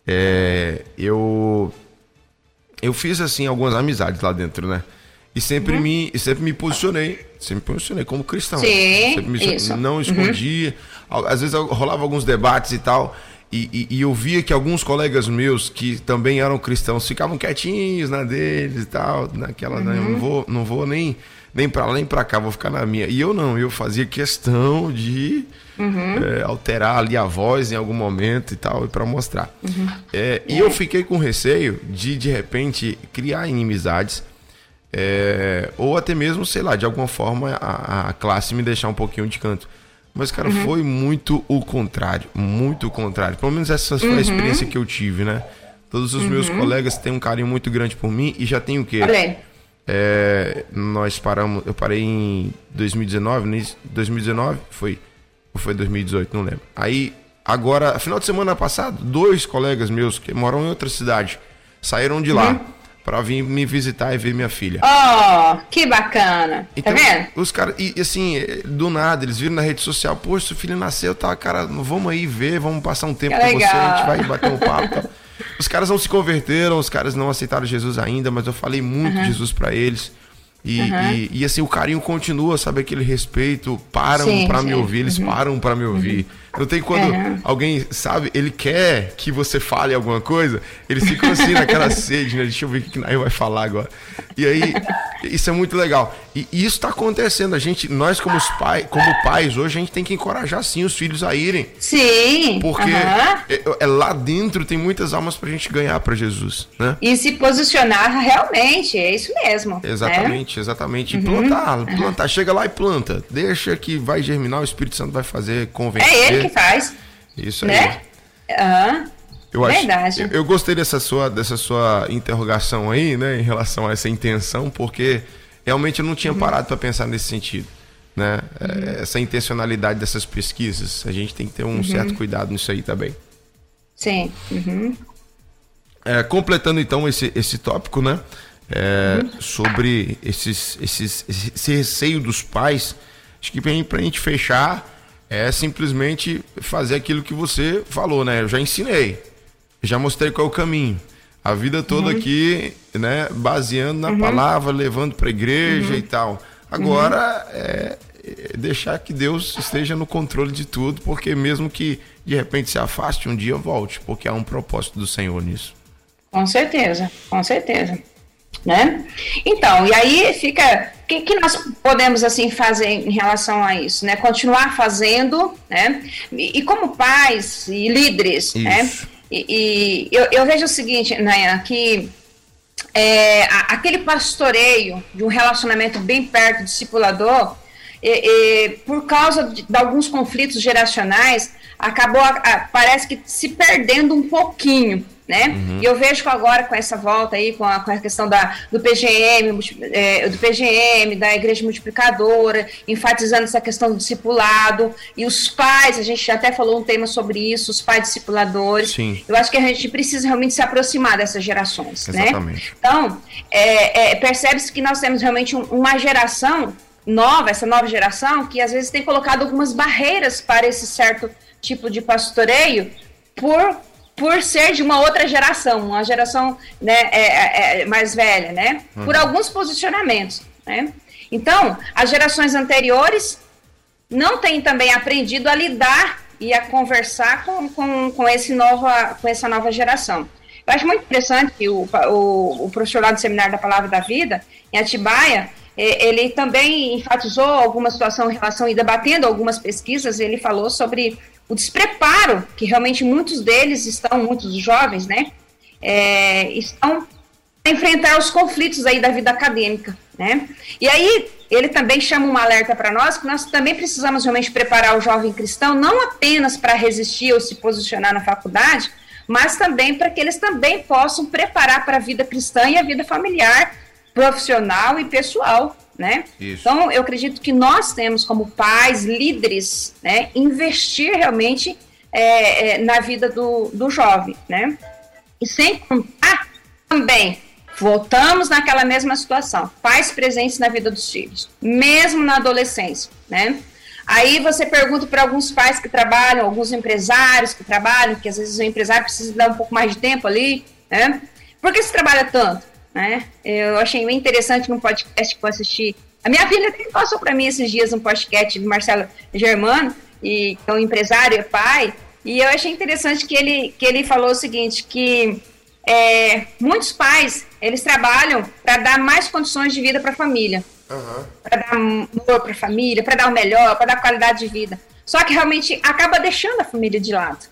B: é, eu eu fiz assim algumas amizades lá dentro, né? E sempre, uhum. me, sempre me posicionei, sempre me posicionei como cristão.
C: Sim,
B: sempre me, isso. Não escondia. Uhum. Às vezes rolava alguns debates e tal. E, e, e, eu via que alguns colegas meus que também eram cristãos ficavam quietinhos na deles e tal, naquela, uhum. né, eu não vou, não vou nem nem para lá nem para cá, vou ficar na minha. E eu não, eu fazia questão de uhum. é, alterar ali a voz em algum momento e tal, para mostrar. Uhum. É, e eu fiquei com receio de de repente criar inimizades é, ou até mesmo, sei lá, de alguma forma a, a, classe me deixar um pouquinho de canto. Mas, cara, uhum. foi muito o contrário. Muito o contrário. Pelo menos essa foi a uhum. experiência que eu tive, né? Todos os uhum. meus colegas têm um carinho muito grande por mim e já tem o quê? É, nós paramos, eu parei em 2019, 2019 foi, ou foi 2018, não lembro. Aí agora, final de semana passado, dois colegas meus que moram em outra cidade saíram de lá. Para vir me visitar e ver minha filha.
C: Oh, que bacana. Tá
B: então,
C: tá vendo?
B: Os caras, e assim, do nada, eles viram na rede social, poxa, seu filho nasceu, tá, cara, vamos aí ver, vamos passar um tempo que com legal. você, a gente vai bater um papo. Tá. Os caras não se converteram, os caras não aceitaram Jesus ainda, mas eu falei muito uhum. de Jesus para eles. E, uhum. e, e, assim, o carinho continua, sabe? Aquele respeito, param para me ouvir, eles uhum. param para me ouvir. Uhum. Não tem quando uhum. alguém, sabe, ele quer que você fale alguma coisa, eles ficam assim naquela sede, né? Deixa eu ver o que Nair vai falar agora. E aí, isso é muito legal. E isso está acontecendo. A gente, nós como pai, como pais, hoje a gente tem que encorajar sim os filhos a irem.
C: Sim.
B: Porque uhum. é, é, lá dentro tem muitas almas para a gente ganhar para Jesus, né?
C: E se posicionar realmente, é isso mesmo.
B: Exatamente, né? exatamente. E uhum. plantar, plantar. Chega lá e planta. Deixa que vai germinar, o Espírito Santo vai fazer convencer.
C: É ele que faz.
B: Isso
C: né? aí. Aham.
B: Eu acho, Verdade. Eu, eu, gostei dessa sua, dessa sua interrogação aí, né, em relação a essa intenção, porque realmente eu não tinha uhum. parado para pensar nesse sentido, né? Uhum. Essa intencionalidade dessas pesquisas, a gente tem que ter um uhum. certo cuidado nisso aí também.
C: Sim. Uhum.
B: É, completando então esse, esse tópico, né? É, uhum. sobre esses, esses, esse receio dos pais, acho que para a gente fechar é simplesmente fazer aquilo que você falou, né? Eu já ensinei, já mostrei qual é o caminho. A vida toda uhum. aqui, né, baseando na uhum. palavra, levando para a igreja uhum. e tal. Agora uhum. é, é deixar que Deus esteja no controle de tudo, porque mesmo que de repente se afaste um dia, volte, porque há um propósito do Senhor nisso.
C: Com certeza, com certeza né? Então, e aí fica, o que, que, nós podemos, assim, fazer em relação a isso, né? Continuar fazendo, né? E, e como pais e líderes, né? isso. né? E, e eu, eu, vejo o seguinte, Nayan, que é, aquele pastoreio de um relacionamento bem perto, discipulador, e, e, por causa de, de, alguns conflitos geracionais, acabou, a, parece que se perdendo um pouquinho, né? Uhum. E eu vejo que agora com essa volta aí, com a, com a questão da, do PGM, é, do PGM, da igreja multiplicadora, enfatizando essa questão do discipulado, e os pais, a gente até falou um tema sobre isso, os pais discipuladores. Sim. Eu acho que a gente precisa realmente se aproximar dessas gerações, né? Exatamente. né? Então, é, é, percebe-se que nós temos realmente um, uma geração nova, essa nova geração, que às vezes tem colocado algumas barreiras para esse certo tipo de pastoreio por por ser de uma outra geração, uma geração né, é, é, é, mais velha, né? Uhum. Por alguns posicionamentos, né? Então, as gerações anteriores não têm também aprendido a lidar e a conversar com, com, com, esse nova, com essa nova geração. Eu acho muito interessante que o, o, o professor lá do Seminário da Palavra da Vida, em Atibaia, ele também enfatizou alguma situação em relação e debatendo algumas pesquisas, ele falou sobre o despreparo que realmente muitos deles estão, muitos jovens, né, é, estão a enfrentar os conflitos aí da vida acadêmica, né? E aí ele também chama um alerta para nós que nós também precisamos realmente preparar o jovem cristão não apenas para resistir ou se posicionar na faculdade, mas também para que eles também possam preparar para a vida cristã e a vida familiar, profissional e pessoal, né? Então, eu acredito que nós temos como pais, líderes, né, investir realmente é, é, na vida do, do jovem, né? E sem contar também, voltamos naquela mesma situação, pais presentes na vida dos filhos, mesmo na adolescência, né? Aí você pergunta para alguns pais que trabalham, alguns empresários que trabalham, que às vezes o empresário precisa dar um pouco mais de tempo ali, né? Por que você trabalha tanto? Né? Eu achei bem interessante num podcast que eu assisti. A minha filha até passou para mim esses dias um podcast do Marcelo Germano, e, que é um empresário, é pai, e eu achei interessante que ele, que ele falou o seguinte, que é, muitos pais, eles trabalham para dar mais condições de vida para a família. Uhum. Para dar amor para a família, para dar o melhor, para dar qualidade de vida. Só que realmente acaba deixando a família de lado,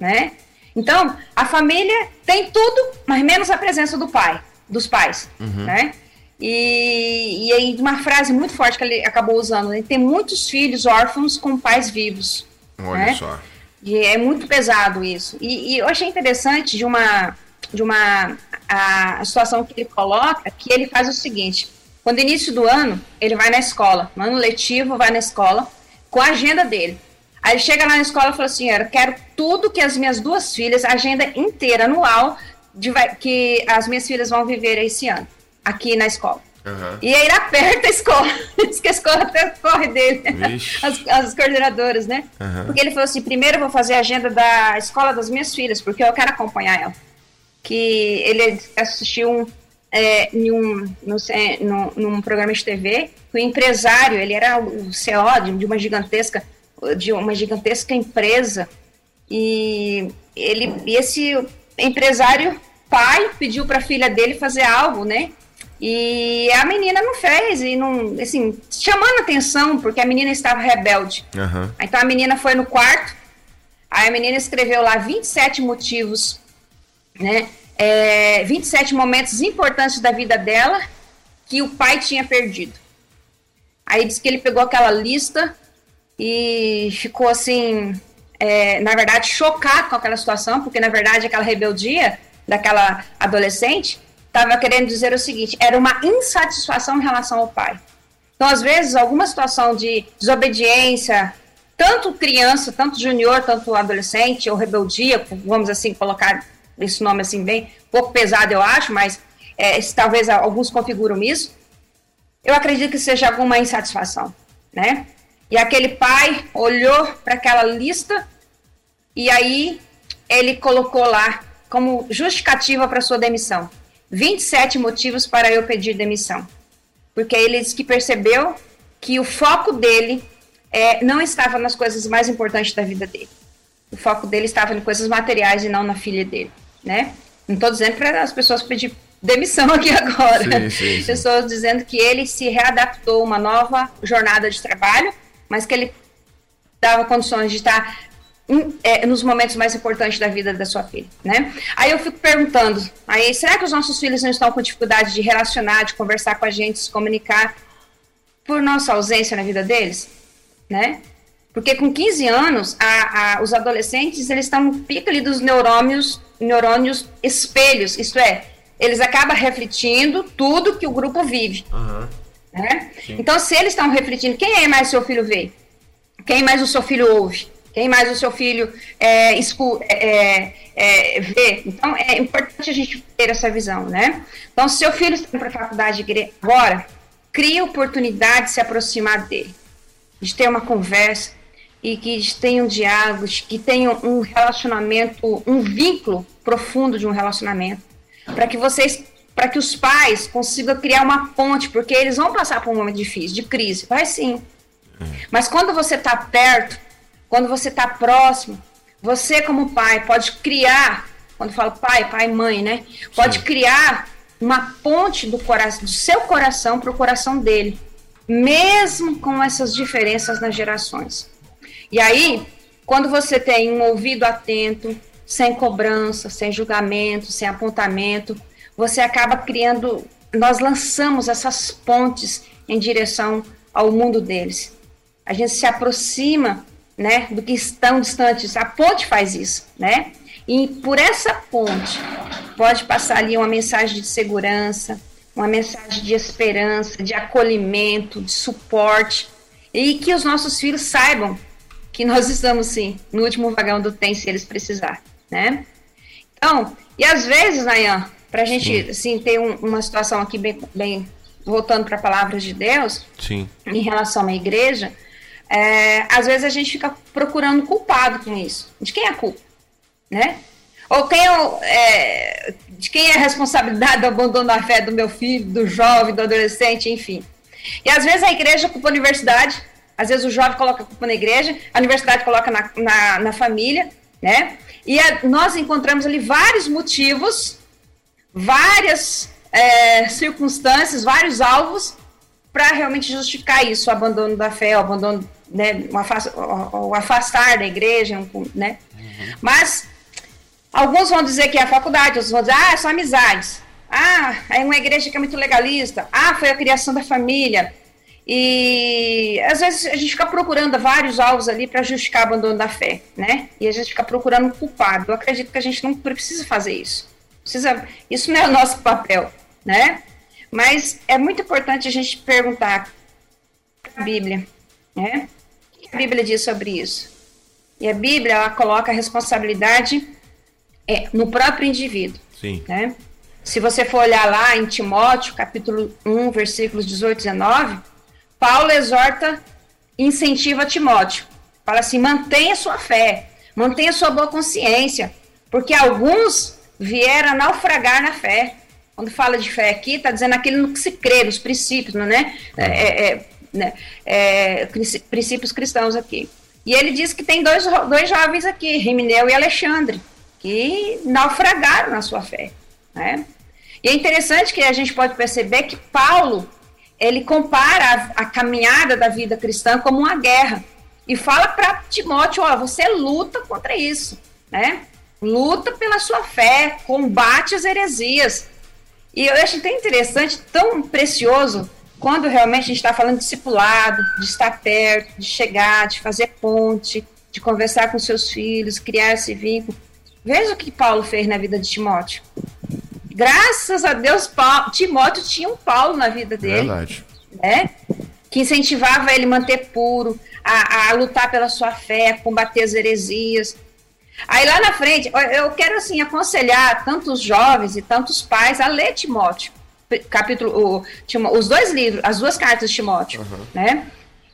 C: né? Então, a família tem tudo, mas menos a presença do pai dos pais, uhum. né? E, e aí, uma frase muito forte que ele acabou usando, né? tem muitos filhos órfãos com pais vivos.
B: Olha né? só.
C: E é muito pesado isso. E, e, eu achei interessante de uma, de uma a, a, situação que ele coloca, que ele faz o seguinte, quando início do ano, ele vai na escola, no ano letivo vai na escola, com a agenda dele. Aí chega lá na escola e fala assim: eu quero tudo que as minhas duas filhas, agenda inteira, anual, de, que as minhas filhas vão viver esse ano, aqui na escola. Uhum. E aí ele aperta a escola, diz que a escola até corre dele, as, as, coordenadoras, né? Uhum. Porque ele falou assim: primeiro eu vou fazer a agenda da escola das minhas filhas, porque eu quero acompanhar ela. Que ele assistiu um, é, em um, no, no, num programa de TV, o empresário, ele era o CEO de uma gigantesca, de uma gigantesca empresa, e ele, e esse empresário pai pediu para a filha dele fazer algo, né? E a menina não fez, e não, assim, chamando atenção, porque a menina estava rebelde. Uhum. Então a menina foi no quarto, aí a menina escreveu lá 27 motivos, né? É, 27 momentos importantes da vida dela que o pai tinha perdido. Aí disse que ele pegou aquela lista e ficou assim, é, na verdade, chocado com aquela situação, porque na verdade aquela rebeldia daquela adolescente estava querendo dizer o seguinte: era uma insatisfação em relação ao pai. Então, às vezes, alguma situação de desobediência, tanto criança, tanto junior, tanto adolescente, ou rebeldia, vamos assim colocar esse nome assim bem, pouco pesado eu acho, mas é, talvez alguns configuram isso, eu acredito que seja alguma insatisfação, né? E aquele pai olhou para aquela lista e aí ele colocou lá como justificativa para sua demissão. 27 motivos para eu pedir demissão. Porque ele disse que percebeu que o foco dele é, não estava nas coisas mais importantes da vida dele. O foco dele estava em coisas materiais e não na filha dele, né? Não estou dizendo para as pessoas pedir demissão aqui agora. Sim, sim, sim. Pessoas dizendo que ele se readaptou a uma nova jornada de trabalho, mas que ele dava condições de estar é, nos momentos mais importantes da vida da sua filha, né? Aí eu fico perguntando, aí será que os nossos filhos não estão com dificuldade de relacionar, de conversar com a gente, se comunicar por nossa ausência na vida deles, né? Porque com 15 anos, a, a, os adolescentes eles estão no pico ali dos neurônios, neurônios espelhos, isto é, eles acabam refletindo tudo que o grupo vive. Uhum. Né? Então, se eles estão refletindo, quem é mais seu filho vê? Quem mais o seu filho ouve? quem mais o seu filho é, escu é, é, vê. Então, é importante a gente ter essa visão, né? Então, se seu filho está para a faculdade agora, crie oportunidade de se aproximar dele, de ter uma conversa e que tenham diálogos, que tenham um relacionamento, um vínculo profundo de um relacionamento, para que vocês para que os pais consigam criar uma ponte, porque eles vão passar por um momento difícil, de crise, vai sim. É. Mas quando você está perto, quando você está próximo, você como pai pode criar, quando falo pai, pai, mãe, né? Pode Sim. criar uma ponte do coração, do seu coração para o coração dele, mesmo com essas diferenças nas gerações. E aí, quando você tem um ouvido atento, sem cobrança, sem julgamento, sem apontamento, você acaba criando. Nós lançamos essas pontes em direção ao mundo deles. A gente se aproxima né, do que estão distantes. A ponte faz isso, né? E por essa ponte pode passar ali uma mensagem de segurança, uma mensagem de esperança, de acolhimento, de suporte, e que os nossos filhos saibam que nós estamos sim no último vagão do trem se eles precisar, né? Então, e às vezes, Nayan, para a gente assim ter um, uma situação aqui bem, bem voltando para a palavra de Deus, sim. em relação à igreja, é, às vezes a gente fica procurando culpado com isso. De quem é a culpa? Né? Ou quem é, é, de quem é a responsabilidade do abandono da fé do meu filho, do jovem, do adolescente, enfim. E às vezes a igreja culpa a universidade, às vezes o jovem coloca a culpa na igreja, a universidade coloca na, na, na família, né? E a, nós encontramos ali vários motivos, várias é, circunstâncias, vários alvos para realmente justificar isso, o abandono da fé, o abandono né, o, afast, o, o afastar da igreja, né? Uhum. Mas alguns vão dizer que é a faculdade, outros vão dizer, ah, são amizades. Ah, é uma igreja que é muito legalista. Ah, foi a criação da família. E às vezes a gente fica procurando vários alvos ali para justificar o abandono da fé, né? E a gente fica procurando um culpado. Eu acredito que a gente não precisa fazer isso. Precisa, isso não é o nosso papel, né? Mas é muito importante a gente perguntar a Bíblia, né? a Bíblia diz sobre isso? E a Bíblia ela coloca a responsabilidade é, no próprio indivíduo.
B: Sim.
C: Né? Se você for olhar lá em Timóteo, capítulo 1, versículos 18 e 19, Paulo exorta e incentiva Timóteo. Fala assim: mantenha sua fé, mantenha sua boa consciência, porque alguns vieram a naufragar na fé. Quando fala de fé aqui, está dizendo aquilo no que se crê, nos princípios, né? É, é, é né? É, princípios cristãos aqui. E ele diz que tem dois, dois jovens aqui, Rimineu e Alexandre, que naufragaram na sua fé. Né? E é interessante que a gente pode perceber que Paulo ele compara a, a caminhada da vida cristã como uma guerra e fala para Timóteo, ó, você luta contra isso, né? Luta pela sua fé, combate as heresias. E eu acho tão interessante, tão precioso, quando realmente a gente está falando de discipulado, de estar perto, de chegar, de fazer ponte, de conversar com seus filhos, criar esse vínculo. Veja o que Paulo fez na vida de Timóteo. Graças a Deus, Paulo, Timóteo tinha um Paulo na vida dele. Verdade. Né? Que incentivava ele a manter puro, a, a lutar pela sua fé, a combater as heresias. Aí lá na frente, eu quero assim aconselhar tantos jovens e tantos pais a ler Timóteo, capítulo, o, os dois livros, as duas cartas de Timóteo, uhum. né?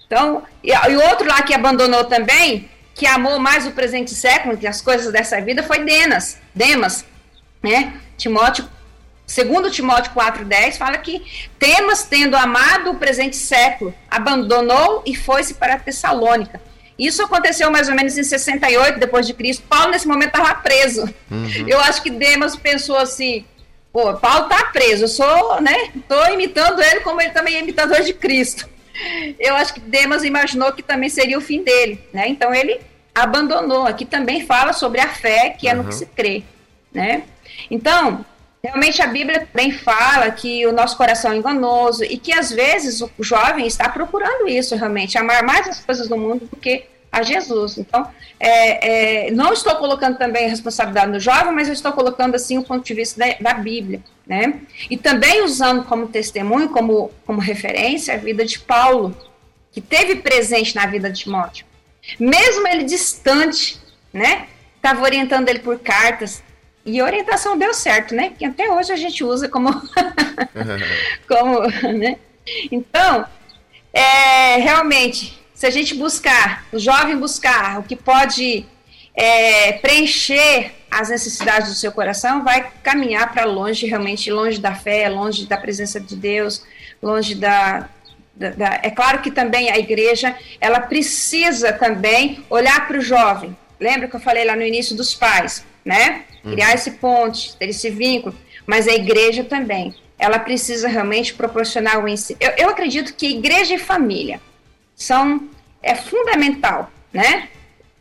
C: Então, e, e outro lá que abandonou também, que amou mais o presente século que as coisas dessa vida, foi Denas, Demas, né? Timóteo, segundo Timóteo 4,10, fala que Temas, tendo amado o presente século, abandonou e foi-se para Tessalônica. Isso aconteceu mais ou menos em 68 depois de Cristo. Paulo nesse momento estava preso. Uhum. Eu acho que Demas pensou assim: pô, Paulo está preso, eu sou, né? Estou imitando ele como ele também é imitador de Cristo. Eu acho que Demas imaginou que também seria o fim dele, né? Então ele abandonou. Aqui também fala sobre a fé, que é uhum. no que se crê, né? Então, realmente a Bíblia também fala que o nosso coração é enganoso e que às vezes o jovem está procurando isso realmente, amar mais as coisas do mundo do que a Jesus. Então, é, é, não estou colocando também a responsabilidade no jovem, mas eu estou colocando assim o ponto de vista da, da, Bíblia, né? E também usando como testemunho, como, como referência, a vida de Paulo, que teve presente na vida de Timóteo. Mesmo ele distante, né? Estava orientando ele por cartas, e orientação deu certo, né? Que até hoje a gente usa como. como né? Então, é, realmente, se a gente buscar, o jovem buscar o que pode é, preencher as necessidades do seu coração, vai caminhar para longe, realmente longe da fé, longe da presença de Deus, longe da, da, da, é claro que também a igreja ela precisa também olhar para o jovem. Lembra que eu falei lá no início dos pais? Né? Criar uhum. esse ponte, ter esse vínculo, mas a igreja também. Ela precisa realmente proporcionar o ensino. Eu, eu acredito que igreja e família são é fundamental, né?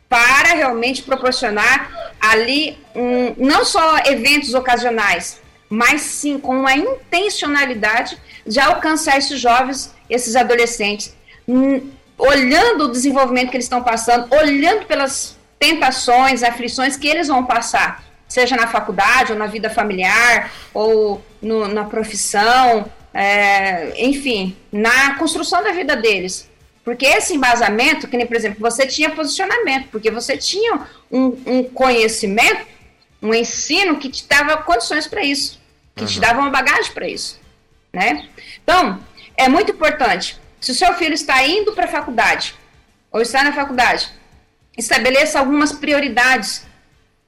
C: Para realmente proporcionar ali um, não só eventos ocasionais, mas sim com uma intencionalidade de alcançar esses jovens, esses adolescentes, hum, olhando o desenvolvimento que eles estão passando, olhando pelas tentações, aflições que eles vão passar, seja na faculdade ou na vida familiar ou no, na profissão, é, enfim, na construção da vida deles. Porque esse embasamento, que nem, por exemplo, você tinha posicionamento, porque você tinha um, um conhecimento, um ensino que te dava condições para isso, que uhum. te dava uma bagagem para isso, né? Então, é muito importante. Se o seu filho está indo para a faculdade, ou está na faculdade, estabeleça algumas prioridades.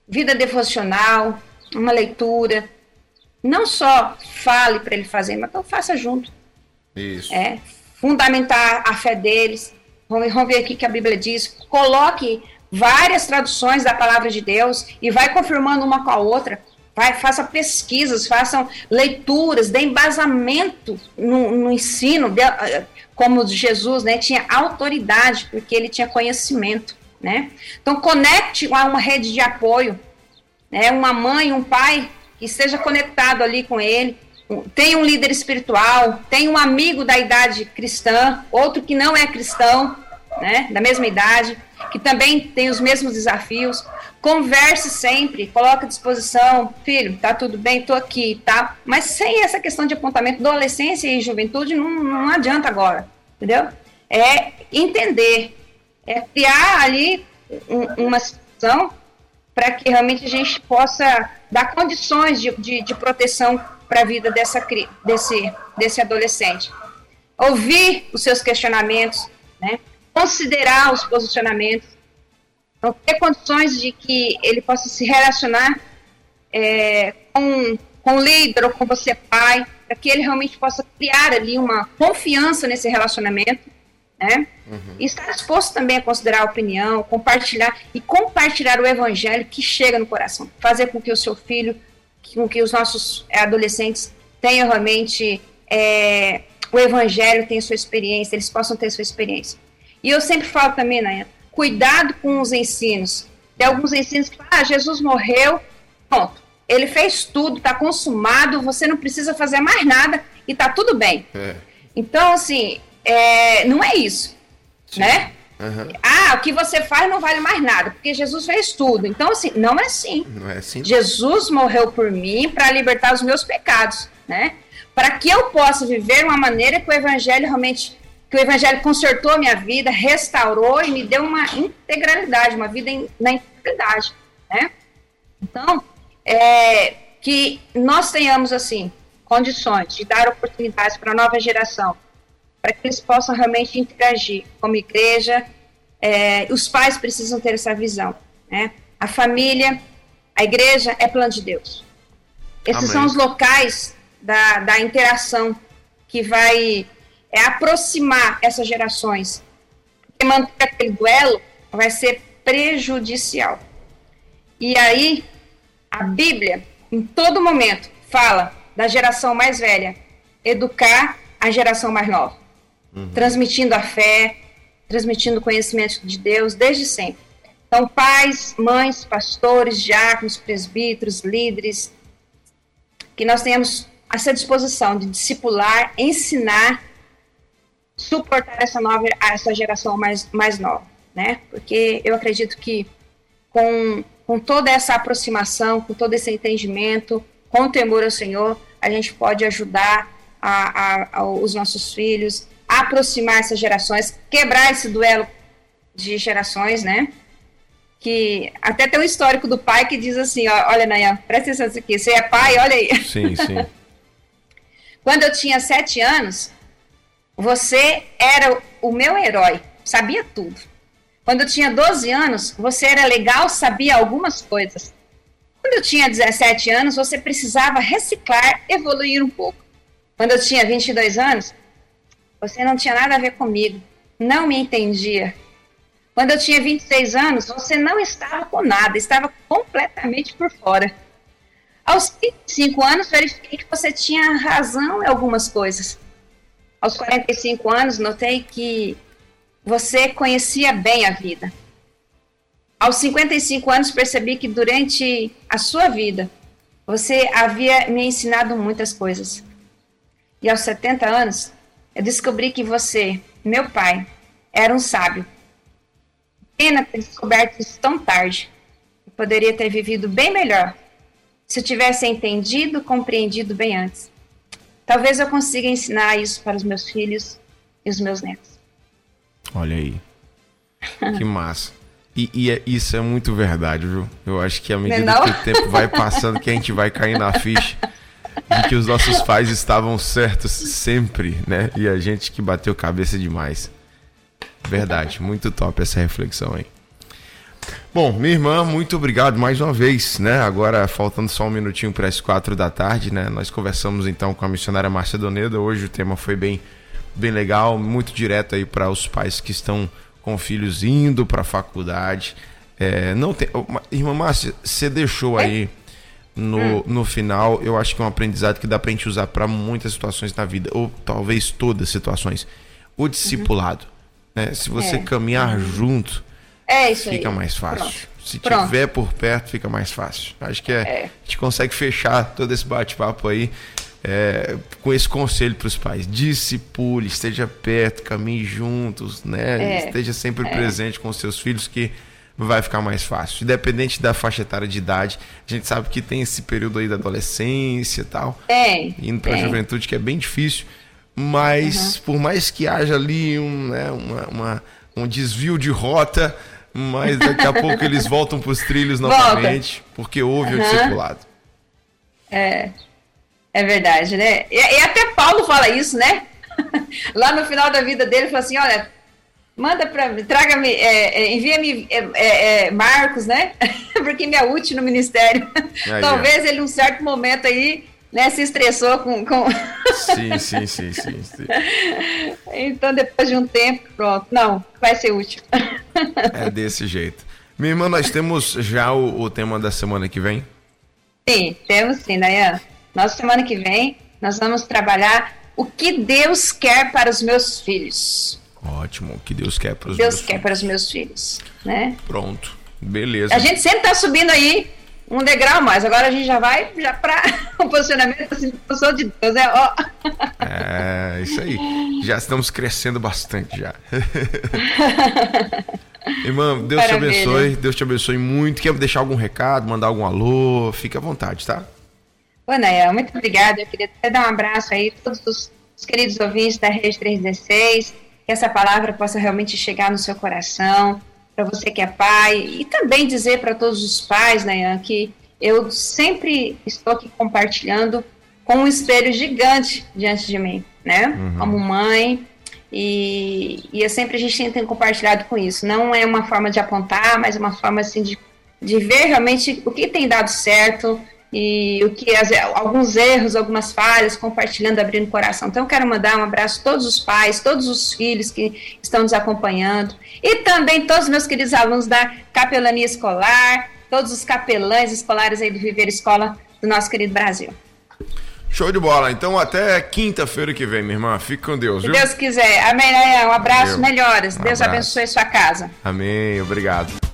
C: Vida devocional, uma leitura. Não só fale para ele fazer, mas então faça junto.
B: Isso.
C: É, fundamentar a fé deles. Vamos, vamos ver aqui que a Bíblia diz. Coloque várias traduções da palavra de Deus e vai confirmando uma com a outra. Vai, faça pesquisas, façam leituras, dê embasamento no, no ensino, de, como Jesus né, tinha autoridade, porque ele tinha conhecimento né? Então conecte a uma rede de apoio, né? Uma mãe, um pai que esteja conectado ali com ele, tem um líder espiritual, tem um amigo da idade cristã, outro que não é cristão, né? Da mesma idade, que também tem os mesmos desafios. Converse sempre, coloque à disposição, filho, tá tudo bem, tô aqui, tá? Mas sem essa questão de apontamento, adolescência e juventude não, não adianta agora, entendeu? É entender é criar ali um, uma situação para que realmente a gente possa dar condições de, de, de proteção para a vida dessa, desse, desse adolescente. Ouvir os seus questionamentos, né? considerar os posicionamentos, então, ter condições de que ele possa se relacionar é, com, com o líder ou com você, pai, para que ele realmente possa criar ali uma confiança nesse relacionamento, né? Uhum. E estar disposto também a considerar a opinião, compartilhar e compartilhar o evangelho que chega no coração, fazer com que o seu filho, com que os nossos é, adolescentes tenham realmente é, o evangelho, tenham sua experiência, eles possam ter sua experiência. E eu sempre falo também, Nayana, cuidado com os ensinos. Tem alguns ensinos que falam, ah, Jesus morreu, pronto. Ele fez tudo, está consumado, você não precisa fazer mais nada e está tudo bem. É. Então, assim, é, não é isso, Sim. né? Uhum. Ah, o que você faz não vale mais nada, porque Jesus fez tudo. Então, assim, não é assim. Não é assim. Jesus morreu por mim para libertar os meus pecados, né? Para que eu possa viver uma maneira que o evangelho realmente que o Evangelho consertou a minha vida, restaurou e me deu uma integralidade, uma vida in, na integridade, né? Então, é, que nós tenhamos, assim, condições de dar oportunidades para a nova geração, para que eles possam realmente interagir como igreja, é, os pais precisam ter essa visão, né? A família, a igreja é plano de Deus. Esses Amém. são os locais da, da interação que vai é aproximar essas gerações. Porque manter aquele duelo vai ser prejudicial. E aí, a Bíblia, em todo momento, fala da geração mais velha educar a geração mais nova, uhum. transmitindo a fé, transmitindo o conhecimento de Deus desde sempre. Então, pais, mães, pastores, diáconos, presbíteros, líderes, que nós tenhamos essa disposição de discipular, ensinar suportar essa nova essa geração mais mais nova, né? Porque eu acredito que com com toda essa aproximação, com todo esse entendimento, com o temor ao Senhor, a gente pode ajudar a, a, a, os nossos filhos aproximar essas gerações, quebrar esse duelo de gerações, né? Que até tem um histórico do pai que diz assim: ó, olha, Nayan, presta atenção aqui, você é pai, olha aí.
B: Sim, sim.
C: Quando eu tinha sete anos, você era o meu herói, sabia tudo. Quando eu tinha 12 anos, você era legal, sabia algumas coisas. Quando eu tinha 17 anos, você precisava reciclar, evoluir um pouco. Quando eu tinha 22 anos, você não tinha nada a ver comigo, não me entendia. Quando eu tinha 26 anos, você não estava com nada, estava completamente por fora. Aos 25 anos, verifiquei que você tinha razão em algumas coisas. Aos 45 anos, notei que você conhecia bem a vida. Aos 55 anos, percebi que durante a sua vida, você havia me ensinado muitas coisas. E aos 70 anos, eu descobri que você, meu pai, era um sábio. Pena ter descoberto isso tão tarde. Eu poderia ter vivido bem melhor se eu tivesse entendido, compreendido bem antes. Talvez eu consiga ensinar isso para os meus filhos e os meus netos.
B: Olha aí. Que massa. E, e é, isso é muito verdade, viu? Eu acho que à medida não? que o tempo vai passando, que a gente vai cair na ficha de que os nossos pais estavam certos sempre, né? E a gente que bateu cabeça demais. Verdade, muito top essa reflexão aí. Bom, minha irmã, muito obrigado mais uma vez, né? Agora, faltando só um minutinho para as quatro da tarde, né? Nós conversamos então com a missionária Márcia Doneda. Hoje o tema foi bem, bem legal, muito direto aí para os pais que estão com filhos indo para a faculdade. É, não tem, irmã Márcia, você deixou aí no, hum. no final, eu acho que é um aprendizado que dá para a gente usar para muitas situações na vida, ou talvez todas as situações. O discipulado, uhum. né? Se você é. caminhar uhum. junto
C: é isso
B: Fica
C: aí.
B: mais fácil. Pronto. Se Pronto. tiver por perto, fica mais fácil. Acho que é, é. a gente consegue fechar todo esse bate-papo aí é, com esse conselho para os pais. Discipule, esteja perto, caminhe juntos, né? É. Esteja sempre é. presente com os seus filhos que vai ficar mais fácil. Independente da faixa etária de idade, a gente sabe que tem esse período aí da adolescência e tal.
C: É.
B: Indo para a juventude que é bem difícil. Mas uhum. por mais que haja ali um, né, uma, uma um desvio de rota, Mas daqui a pouco eles voltam para os trilhos novamente, Volta. porque houve uhum. o discipulado.
C: É, é verdade, né? E, e até Paulo fala isso, né? Lá no final da vida dele, fala assim: olha, manda para mim, traga-me, é, é, envia-me é, é, é Marcos, né? Porque me é útil no ministério. Aí, Talvez ele, num certo momento aí, né, se estressou com. com...
B: Sim, sim, sim, sim, sim,
C: Então, depois de um tempo, pronto. Não, vai ser útil.
B: É desse jeito. Minha irmã, nós temos já o, o tema da semana que vem?
C: Sim, temos sim, Dayan. Nossa semana que vem, nós vamos trabalhar o que Deus quer para os meus filhos.
B: Ótimo, que Deus quer para os
C: Deus
B: meus
C: quer filhos. para os meus filhos, né?
B: Pronto, beleza.
C: A gente sempre está subindo aí um degrau mais. Agora a gente já vai já para o posicionamento assim, posição de Deus, é ó.
B: É, isso aí. Já estamos crescendo bastante já. Irmã, Deus Maravilha. te abençoe, Deus te abençoe muito. Quer deixar algum recado, mandar algum alô? Fique à vontade, tá?
C: Ô, Nael, muito obrigada. Eu queria até dar um abraço aí a todos os, os queridos ouvintes da Rede 316. Que essa palavra possa realmente chegar no seu coração para você que é pai, e também dizer para todos os pais, né, que eu sempre estou aqui compartilhando com um espelho gigante diante de mim, né, uhum. como mãe, e, e eu sempre a gente tem compartilhado com isso. Não é uma forma de apontar, mas uma forma assim de, de ver realmente o que tem dado certo, e o que as, alguns erros, algumas falhas, compartilhando, abrindo o coração. Então, eu quero mandar um abraço a todos os pais, todos os filhos que estão nos acompanhando e também todos os meus queridos alunos da capelania escolar, todos os capelães escolares aí do Viver Escola do nosso querido Brasil.
B: Show de bola. Então, até quinta-feira que vem, minha irmã. Fique com Deus,
C: Se
B: viu?
C: Deus quiser. Amém. Um abraço, Valeu. melhoras. Um Deus abraço. abençoe sua casa.
B: Amém. Obrigado.